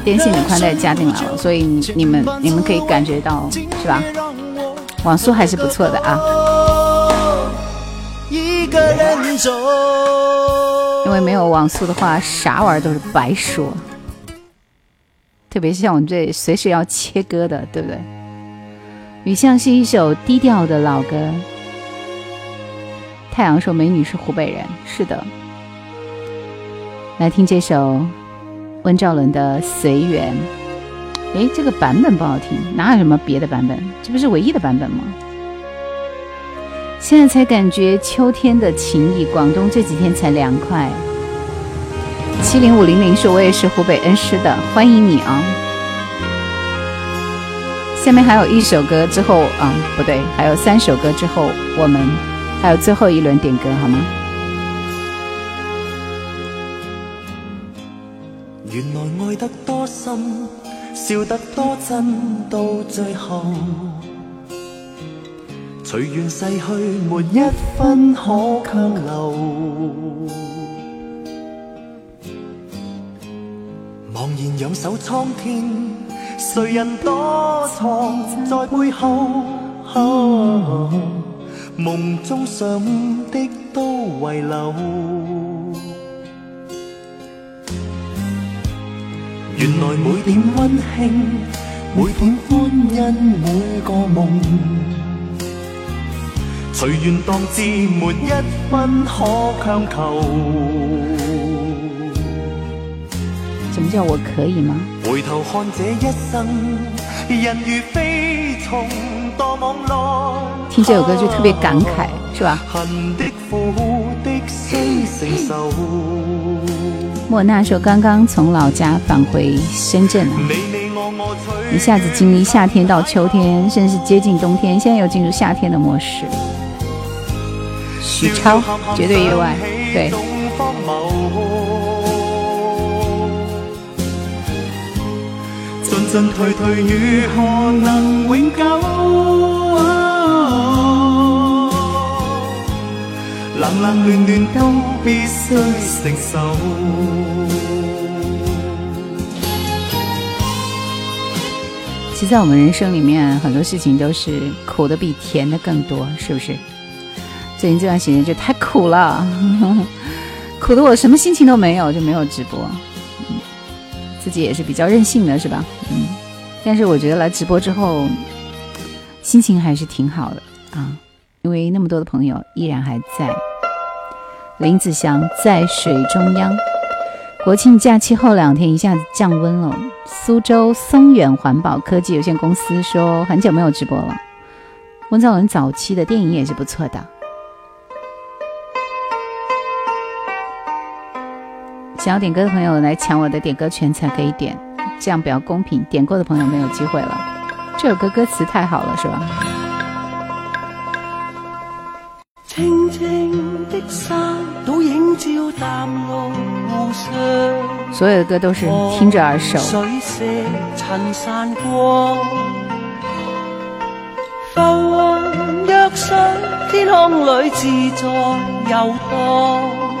电信的宽带加进来了，所以你你们你们可以感觉到是吧？网速还是不错的啊。因为没有网速的话，啥玩意儿都是白说，特别是像我们这随时要切割的，对不对？雨巷是一首低调的老歌。太阳说：“美女是湖北人，是的。”来听这首温兆伦的《随缘》。哎，这个版本不好听，哪有什么别的版本？这不是唯一的版本吗？现在才感觉秋天的情意，广东这几天才凉快。七零五零零是我也是湖北恩施的，欢迎你啊！下面还有一首歌之后啊，不对，还有三首歌之后，我们还有最后一轮点歌，好吗？原来爱得多深，笑得多真，到最后，随缘逝去，没一分可强留，茫然仰首苍天。谁人躲藏在背后？梦中想的都遗留。原来每点温馨，每点欢欣，每个梦，随缘当至，没一分可强求。叫我可以吗？听这首歌就特别感慨，是吧？莫娜说刚刚从老家返回深圳了，一下子经历夏天到秋天，甚至接近冬天，现在又进入夏天的模式。许超绝对意外，对。退退，如何能永久？其实，在我们人生里面，很多事情都是苦的比甜的更多，是不是？最近这段时间就太苦了，苦的我什么心情都没有，就没有直播。也是比较任性的是吧？嗯，但是我觉得来直播之后，心情还是挺好的啊，因为那么多的朋友依然还在。林子祥在水中央。国庆假期后两天一下子降温了。苏州松远环保科技有限公司说很久没有直播了。温兆伦早期的电影也是不错的。想要点歌的朋友来抢我的点歌权才可以点，这样比较公平。点过的朋友没有机会了。这首歌歌词太好了，是吧？的山映照淡所有的歌都是听着耳熟。衬浮云天空里自在游荡。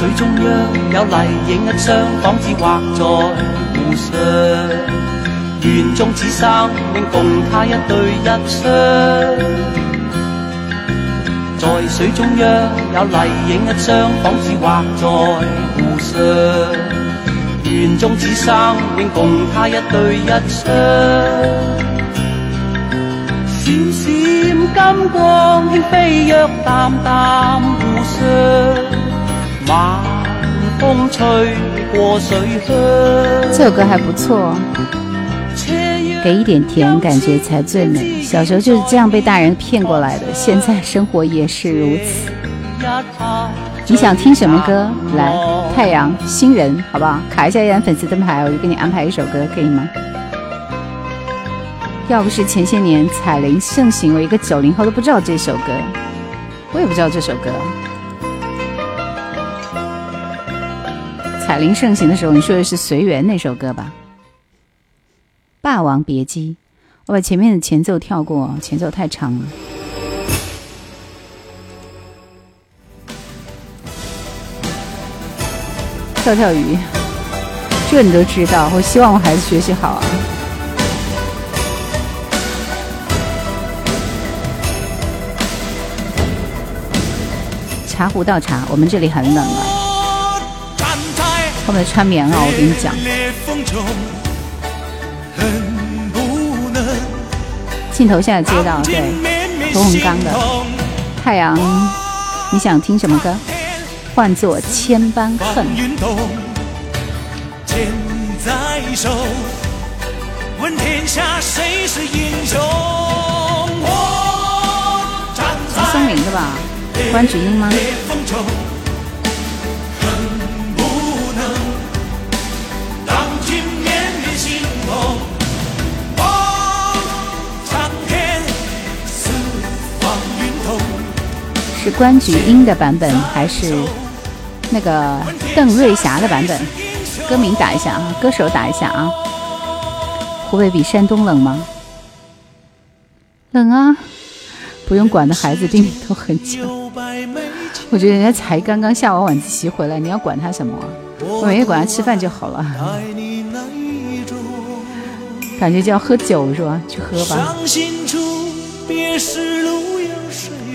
水中央有丽影一双，仿似画在湖上。园中此生永共他一对一双。在水中央有丽影一双，仿似画在湖上。园中此生永共他一对一双。闪闪金光轻飞跃，淡淡湖上。晚吹水这首歌还不错，给一点甜感觉才最美。小时候就是这样被大人骗过来的，现在生活也是如此。你想听什么歌？来，太阳新人，好不好？卡一下，演粉丝灯牌，我就给你安排一首歌，可以吗？要不是前些年彩铃盛行，我一个九零后都不知道这首歌，我也不知道这首歌。彩铃盛行的时候，你说的是《随缘》那首歌吧，《霸王别姬》。我把前面的前奏跳过，前奏太长了。跳跳鱼，这你都知道。我希望我孩子学习好啊。茶壶倒茶，我们这里很冷啊。后面穿棉袄，我跟你讲。不能镜头现在接到对，屠洪刚的《太阳》。你想听什么歌？换作千般恨。剑在手，问天下谁是英雄？长生林的吧？关菊英吗？是关菊英的版本还是那个邓瑞霞的版本？歌名打一下啊，歌手打一下啊。湖北比山东冷吗？冷啊！不用管的孩子，病都很强。我觉得人家才刚刚下完晚自习回来，你要管他什么？我每天管他吃饭就好了。感觉就要喝酒是吧？去喝吧。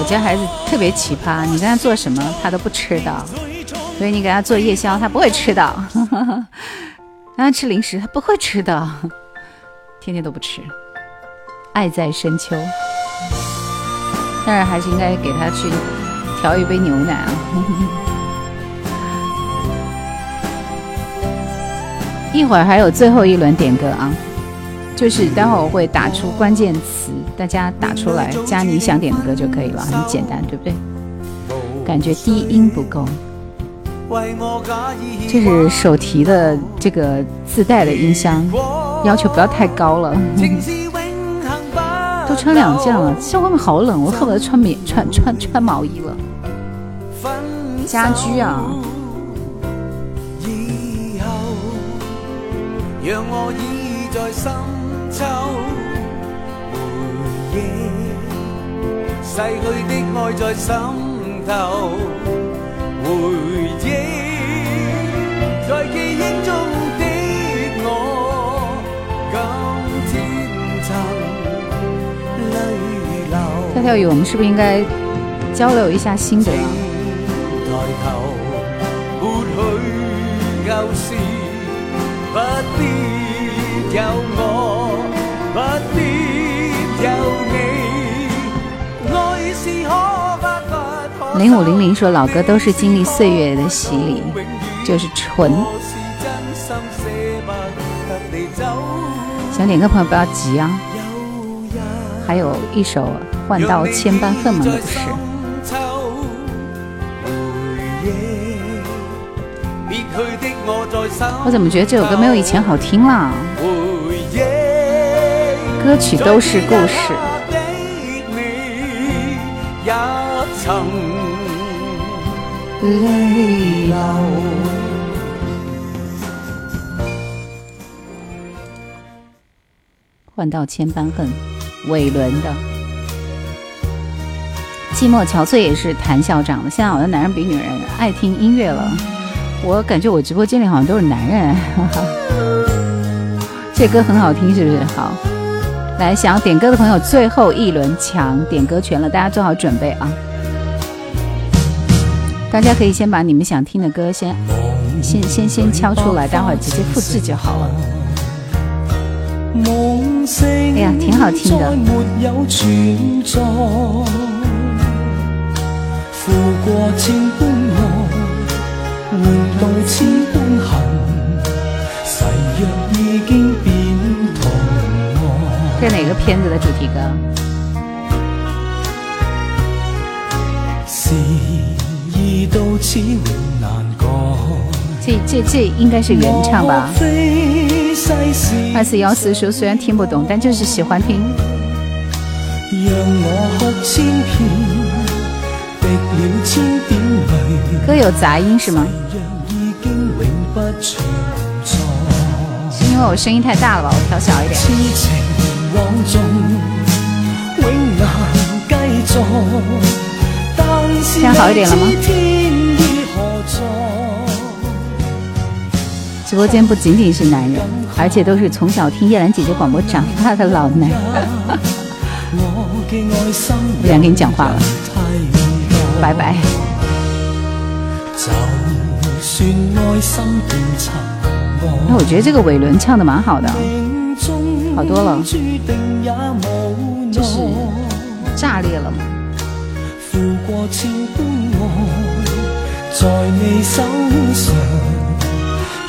我家孩子特别奇葩，你给他做什么他都不吃的，所以你给他做夜宵他不会吃的，让 他吃零食他不会吃的，天天都不吃。爱在深秋，但是还是应该给他去调一杯牛奶啊。一会儿还有最后一轮点歌啊。就是待会我会打出关键词，大家打出来加你想点的歌就可以了，很简单，对不对？感觉低音不够，这是手提的这个自带的音箱，要求不要太高了。都穿两件了，现在外面好冷，我恨不得穿棉穿穿穿毛衣了。家居啊。秋。回忆，逝去的爱在心头。回忆，在记忆中的我，今天曾泪流。跳跳鱼，我们是不是应该交流一下心得去旧事不必有我。零五零零说老歌都是经历岁月的洗礼，就是纯。想点歌朋友不要急啊！还有一首《换到千般恨》吗？不是。我怎么觉得这首歌没有以前好听了？歌曲都是故事。泪流。换到千般恨，伟伦的《寂寞憔悴》也是谭校长的。现在好像男人比女人爱听音乐了，我感觉我直播间里好像都是男人。这歌很好听，是不是？好，来，想要点歌的朋友，最后一轮抢点歌权了，大家做好准备啊！大家可以先把你们想听的歌先先先先敲出来，待会儿直接复制就好了。哎呀，挺好听的。这哪个片子的主题歌？此永难这这这应该是原唱吧。二四幺四说虽然听不懂，但就是喜欢听。让我哭千遍，滴了千点泪。歌有杂音是吗？是因为我声音太大了吧？我调小一点。痴情现在好一点了吗？直播间不仅仅是男人，而且都是从小听叶兰姐姐广播长大的老男。人。我心不想跟你讲话了，拜拜。那我觉得这个韦伦唱的蛮好的，好多了，就是炸裂了嘛。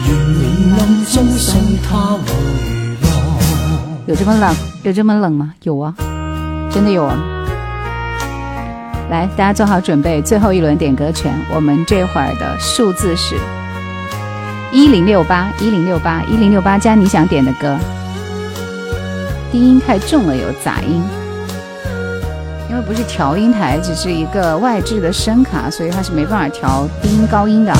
愿你能他有这么冷？有这么冷吗？有啊，真的有啊！来，大家做好准备，最后一轮点歌权，我们这会儿的数字是一零六八一零六八一零六八，加你想点的歌。低音太重了，有杂音，因为不是调音台，只是一个外置的声卡，所以它是没办法调低音高音的。啊。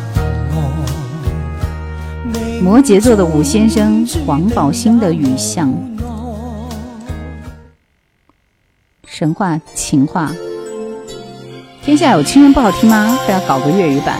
摩羯座的武先生，黄宝星的《雨巷》，神话情话，《天下有情人》不好听吗？非要搞个粤语版？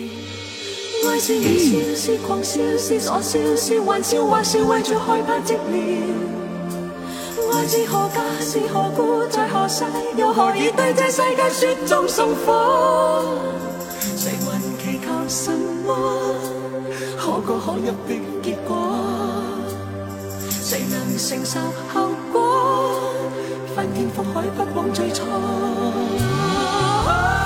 爱是愉笑是狂笑是傻笑是玩笑或是为着害怕寂寥爱是何价是何故在何世又何以对这世界雪中送火谁还祈求什么可歌可泣的结果谁能承受后果翻天覆海不枉最初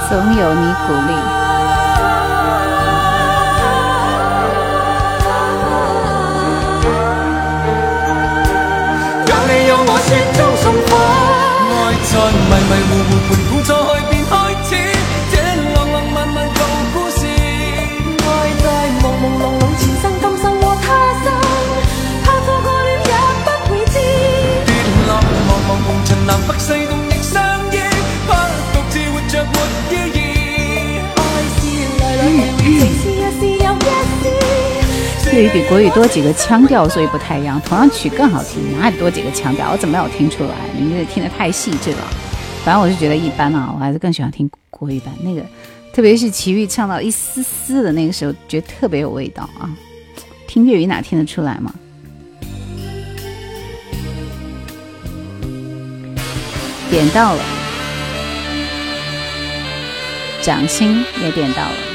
总有你鼓励在迷迷糊糊，盘古再开便开始这浪浪漫漫旧故事。爱在朦朦胧胧，前生今生和他生，怕错过了也不会知。跌落茫茫红尘南北西。粤语比国语多几个腔调，所以不太一样。同样曲更好听，哪里多几个腔调？我怎么没有听出来？你们听的太细致了。反正我是觉得一般啊，我还是更喜欢听国语版那个，特别是齐豫唱到一丝丝的那个时候，觉得特别有味道啊。听粤语哪听得出来嘛？点到了，掌心也点到了。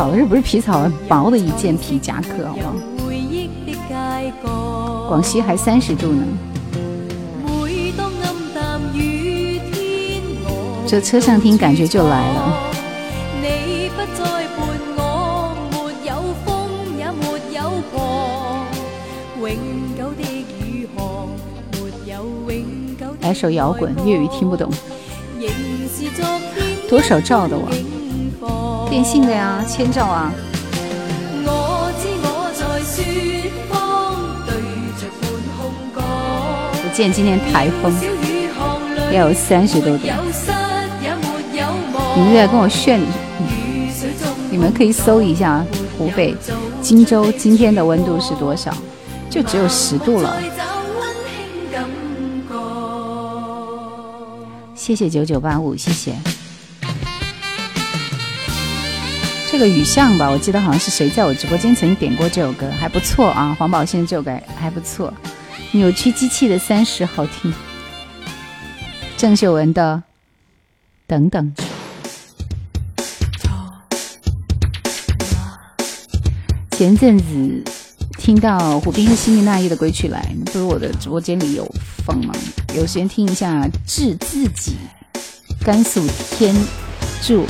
好这不是皮草，薄的一件皮夹克，好吗？广西还三十度呢。这车上听感觉就来了。来首摇滚，粤语听不懂。多少兆的网？电信的呀，千兆啊！我见今天台风，要有三十多度。你们在跟我炫？你们可以搜一下湖北荆州今天的温度是多少？就只有十度了。谢谢九九八五，谢谢。个雨巷吧，我记得好像是谁在我直播间曾经点过这首歌，还不错啊。黄宝仙这首歌还不错，扭曲机器的三十好听，郑秀文的等等。前阵子听到胡兵和辛米娜依的《归去来》，不如我的直播间里有放吗？有时间听一下治自己。甘肃天柱。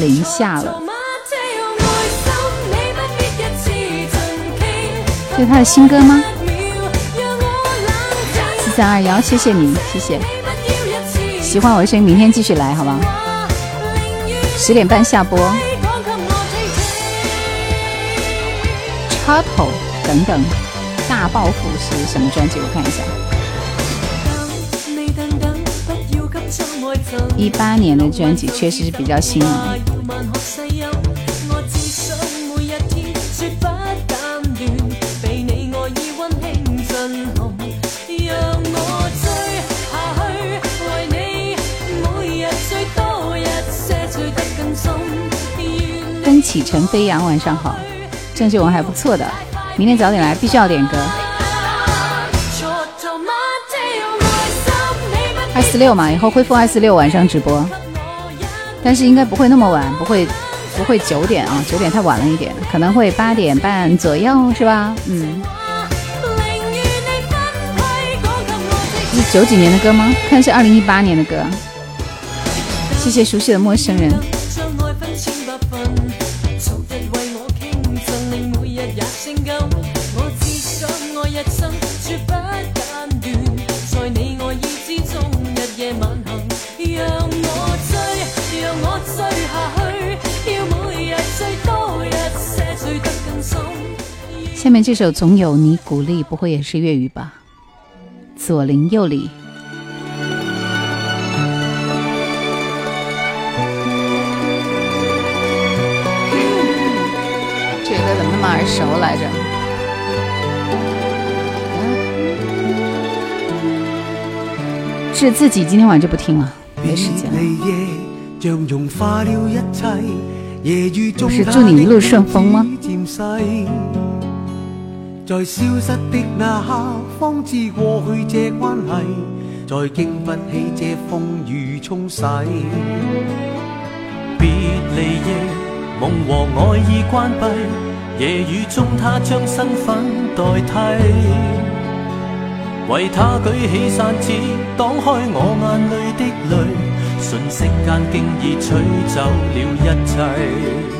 零下了。是他的新歌吗？四三二幺，谢谢你，谢谢。喜欢我的声音，明天继续来好吗？十点半下播。Couple 等等，大报复是什么专辑？我看一下。一八年的专辑确实是比较新。颖。启程飞扬，晚上好，郑秀文还不错的，明天早点来，必须要点歌。二四六嘛，以后恢复二四六晚上直播，但是应该不会那么晚，不会不会九点啊，九点太晚了一点，可能会八点半左右是吧？嗯。是九几年的歌吗？看是二零一八年的歌。谢谢熟悉的陌生人。下面这首《总有你鼓励》不会也是粤语吧？左邻右里，这歌怎么那么耳熟来着？是自己今天晚上就不听了，没时间了。是祝你一路顺风吗？在消失的那刻，方知过去这关系，再经不起这风雨冲洗。别离夜，梦和爱已关闭，夜雨中他将身份代替。为他举起伞子，挡开我眼里的泪，瞬息间竟已取走了一切。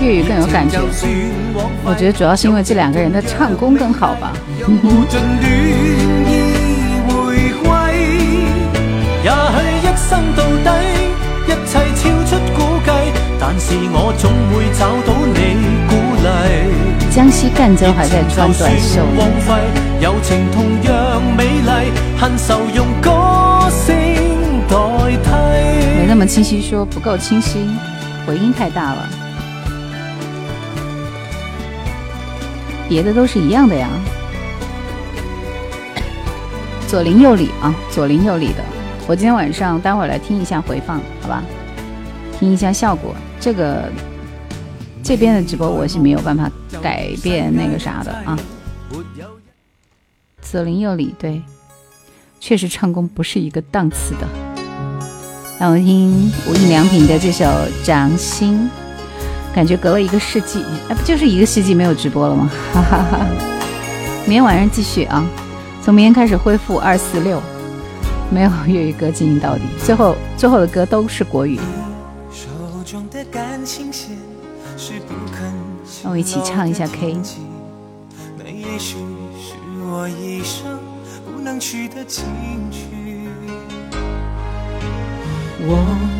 粤语更有感觉，我觉得主要是因为这两个人的唱功更好吧。也许一生到底，一切超出估计，但是我总会找到你鼓励。江西赣州还在穿短袖，友情同样美丽，恨愁用歌声代替，没那么清晰，说不够清晰，回音太大了。别的都是一样的呀，左邻右里啊，左邻右里的，我今天晚上待会儿来听一下回放，好吧，听一下效果。这个这边的直播我是没有办法改变那个啥的啊。左邻右里，对，确实唱功不是一个档次的。让我听无印良品的这首《掌心》。感觉隔了一个世纪，那不就是一个世纪没有直播了吗？哈哈哈！明天晚上继续啊，从明天开始恢复二四六，没有粤语歌进行到底，最后最后的歌都是国语。让我一起唱一下 K。我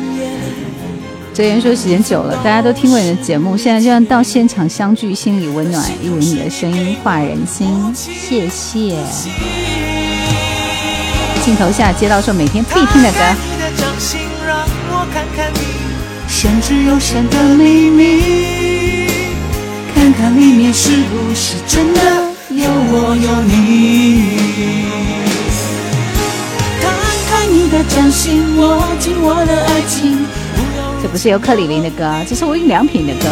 哲言说：“时间久了，大家都听过你的节目，现在就要到现场相聚，心里温暖，因为你的声音化人心。谢谢。”镜头下，街道说：“每天必听的歌。”神之右山的秘密，看看里面是不是真的有我有你。摊开你的掌心，握紧我的爱情。不是尤克里林的歌，这是无印良品的歌。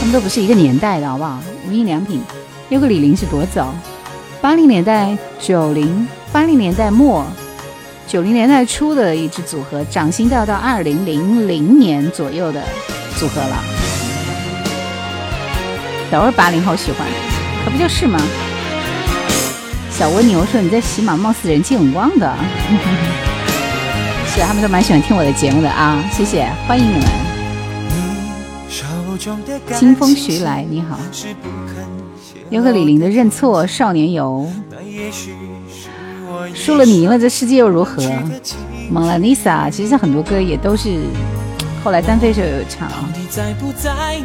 他们都不是一个年代的，好不好？无印良品、尤克里林是多早？八零年代、九零、八零年代末、九零年代初的一支组合，掌心都要到二零零零年左右的组合了。都是八零后喜欢，可不就是吗？小蜗牛说：“你在喜马貌似人气很旺的，是他们都蛮喜欢听我的节目的啊，谢谢，欢迎你们。清风徐来，你好，有克李玲的认错，少年游，输了你赢了，这世界又如何？蒙娜丽莎，其实很多歌也都是。”后来单飞时候有唱，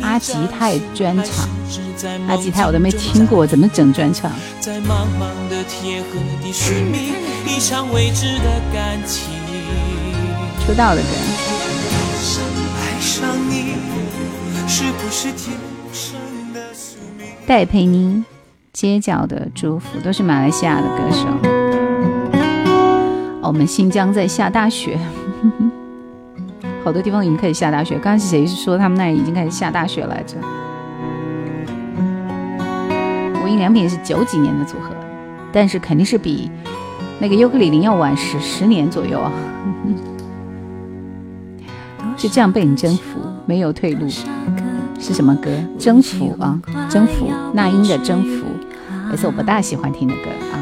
阿吉泰专场，阿吉泰我都没听过，怎么整专场？出道的歌。戴佩妮《街角的祝福》都是马来西亚的歌手。我们新疆在下大雪。好多地方已经开始下大雪。刚刚是谁是说他们那已经开始下大雪来着？无印良品是九几年的组合，但是肯定是比那个尤克里里要晚十十年左右啊。就 这样被你征服，没有退路，是什么歌？征服啊，征服！那英的征服，也是我不大喜欢听的歌啊。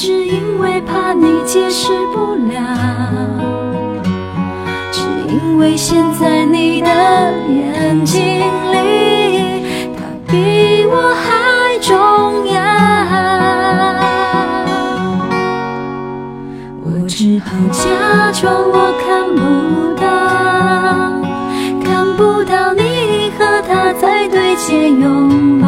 只因为怕你解释不了，只因为现在你的眼睛里，他比我还重要。我只好假装我看不到，看不到你和他在对街拥抱。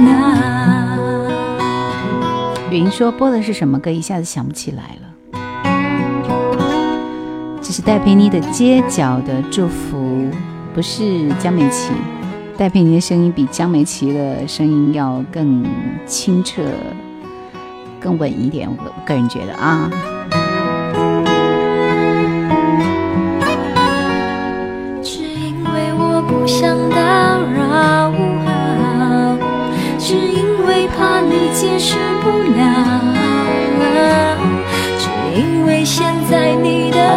您说播的是什么歌？一下子想不起来了。这是戴佩妮的《街角的祝福》，不是江美琪。戴佩妮的声音比江美琪的声音要更清澈、更稳一点，我个人觉得啊。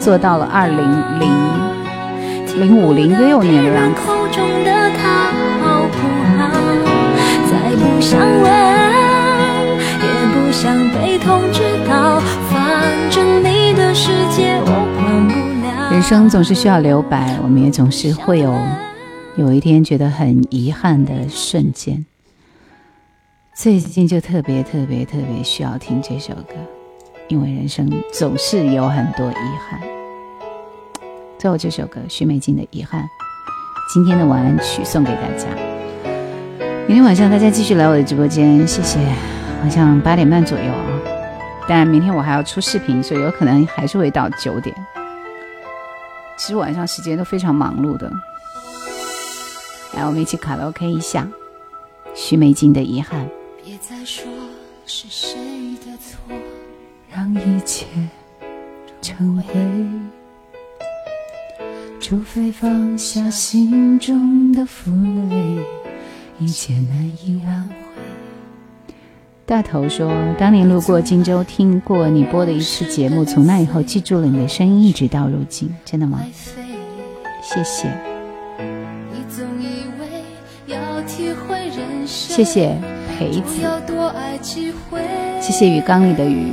做到了二零零零五零六年的不了。人生总是需要留白，我们也总是会有有一天觉得很遗憾的瞬间。最近就特别特别特别需要听这首歌。因为人生总是有很多遗憾，最后这首歌徐美静的《遗憾》，今天的晚安曲送给大家。明天晚上大家继续来我的直播间，谢谢。好像八点半左右啊，但明天我还要出视频，所以有可能还是会到九点。其实晚上时间都非常忙碌的。来，我们一起卡拉 OK 一下徐美静的《遗憾》。别再说是谁。让一切成灰。除非放下心中的负累，一切难以挽回。大头说，当年路过荆州，听过你播的一次节目，从那以后记住了你的声音，一直到如今，真的吗？谢谢。谢谢陪子，谢谢鱼缸里的鱼。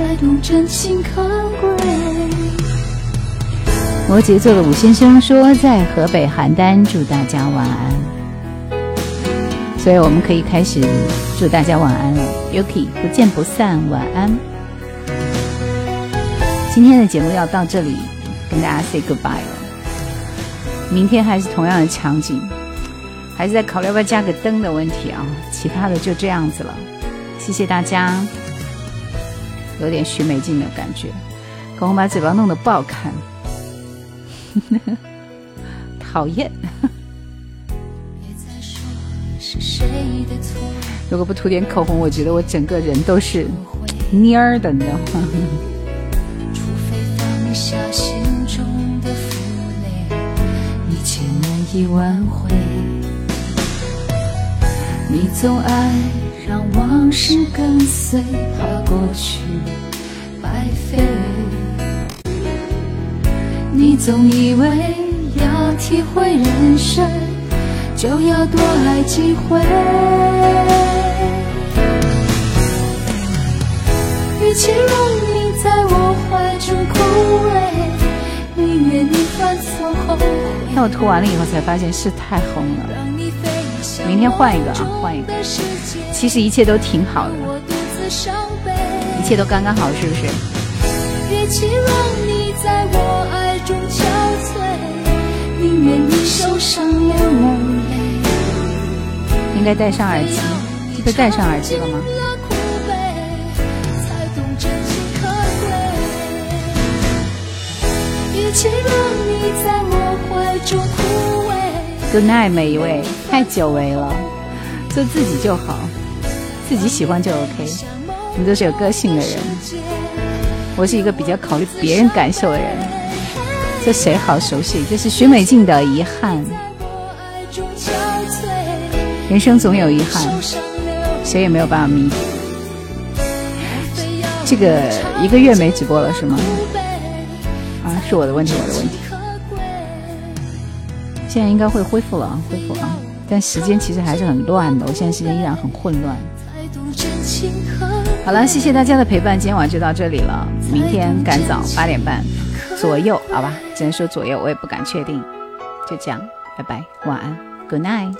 才懂真可贵。摩羯座的武先生说：“在河北邯郸，祝大家晚安。”所以我们可以开始祝大家晚安了，Yuki，不见不散，晚安。今天的节目要到这里跟大家 say goodbye 了。明天还是同样的场景，还是在考虑要不要加个灯的问题啊，其他的就这样子了。谢谢大家。有点徐美静的感觉，给我把嘴巴弄得不好看，讨厌。如果不涂点口红，我觉得我整个人都是蔫儿的，你知道吗？一回，你总爱让往事跟随怕过去白费你总以为要体会人生就要多爱几回与其让你在我怀中枯萎宁愿你犯错后悔那我涂完了以后才发现是太红了明天换一个啊，换一个。其实一切都挺好的，一切都刚刚好，是不是？应该戴上耳机，是戴上耳机了吗？你在我怀中枯萎。Good night，每一位太久违了，做自己就好，自己喜欢就 OK。你们都是有个性的人，我是一个比较考虑别人感受的人。这谁好熟悉？这是徐美静的遗憾。人生总有遗憾，谁也没有办法弥补。这个一个月没直播了是吗？啊，是我的问题，我的问题。现在应该会恢复了啊，恢复啊！但时间其实还是很乱的，我现在时间依然很混乱。好了，谢谢大家的陪伴，今晚就到这里了。明天赶早八点半左右，好吧，只能说左右，我也不敢确定。就这样，拜拜，晚安，Good night，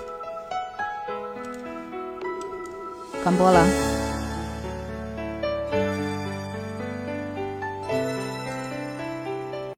关播了。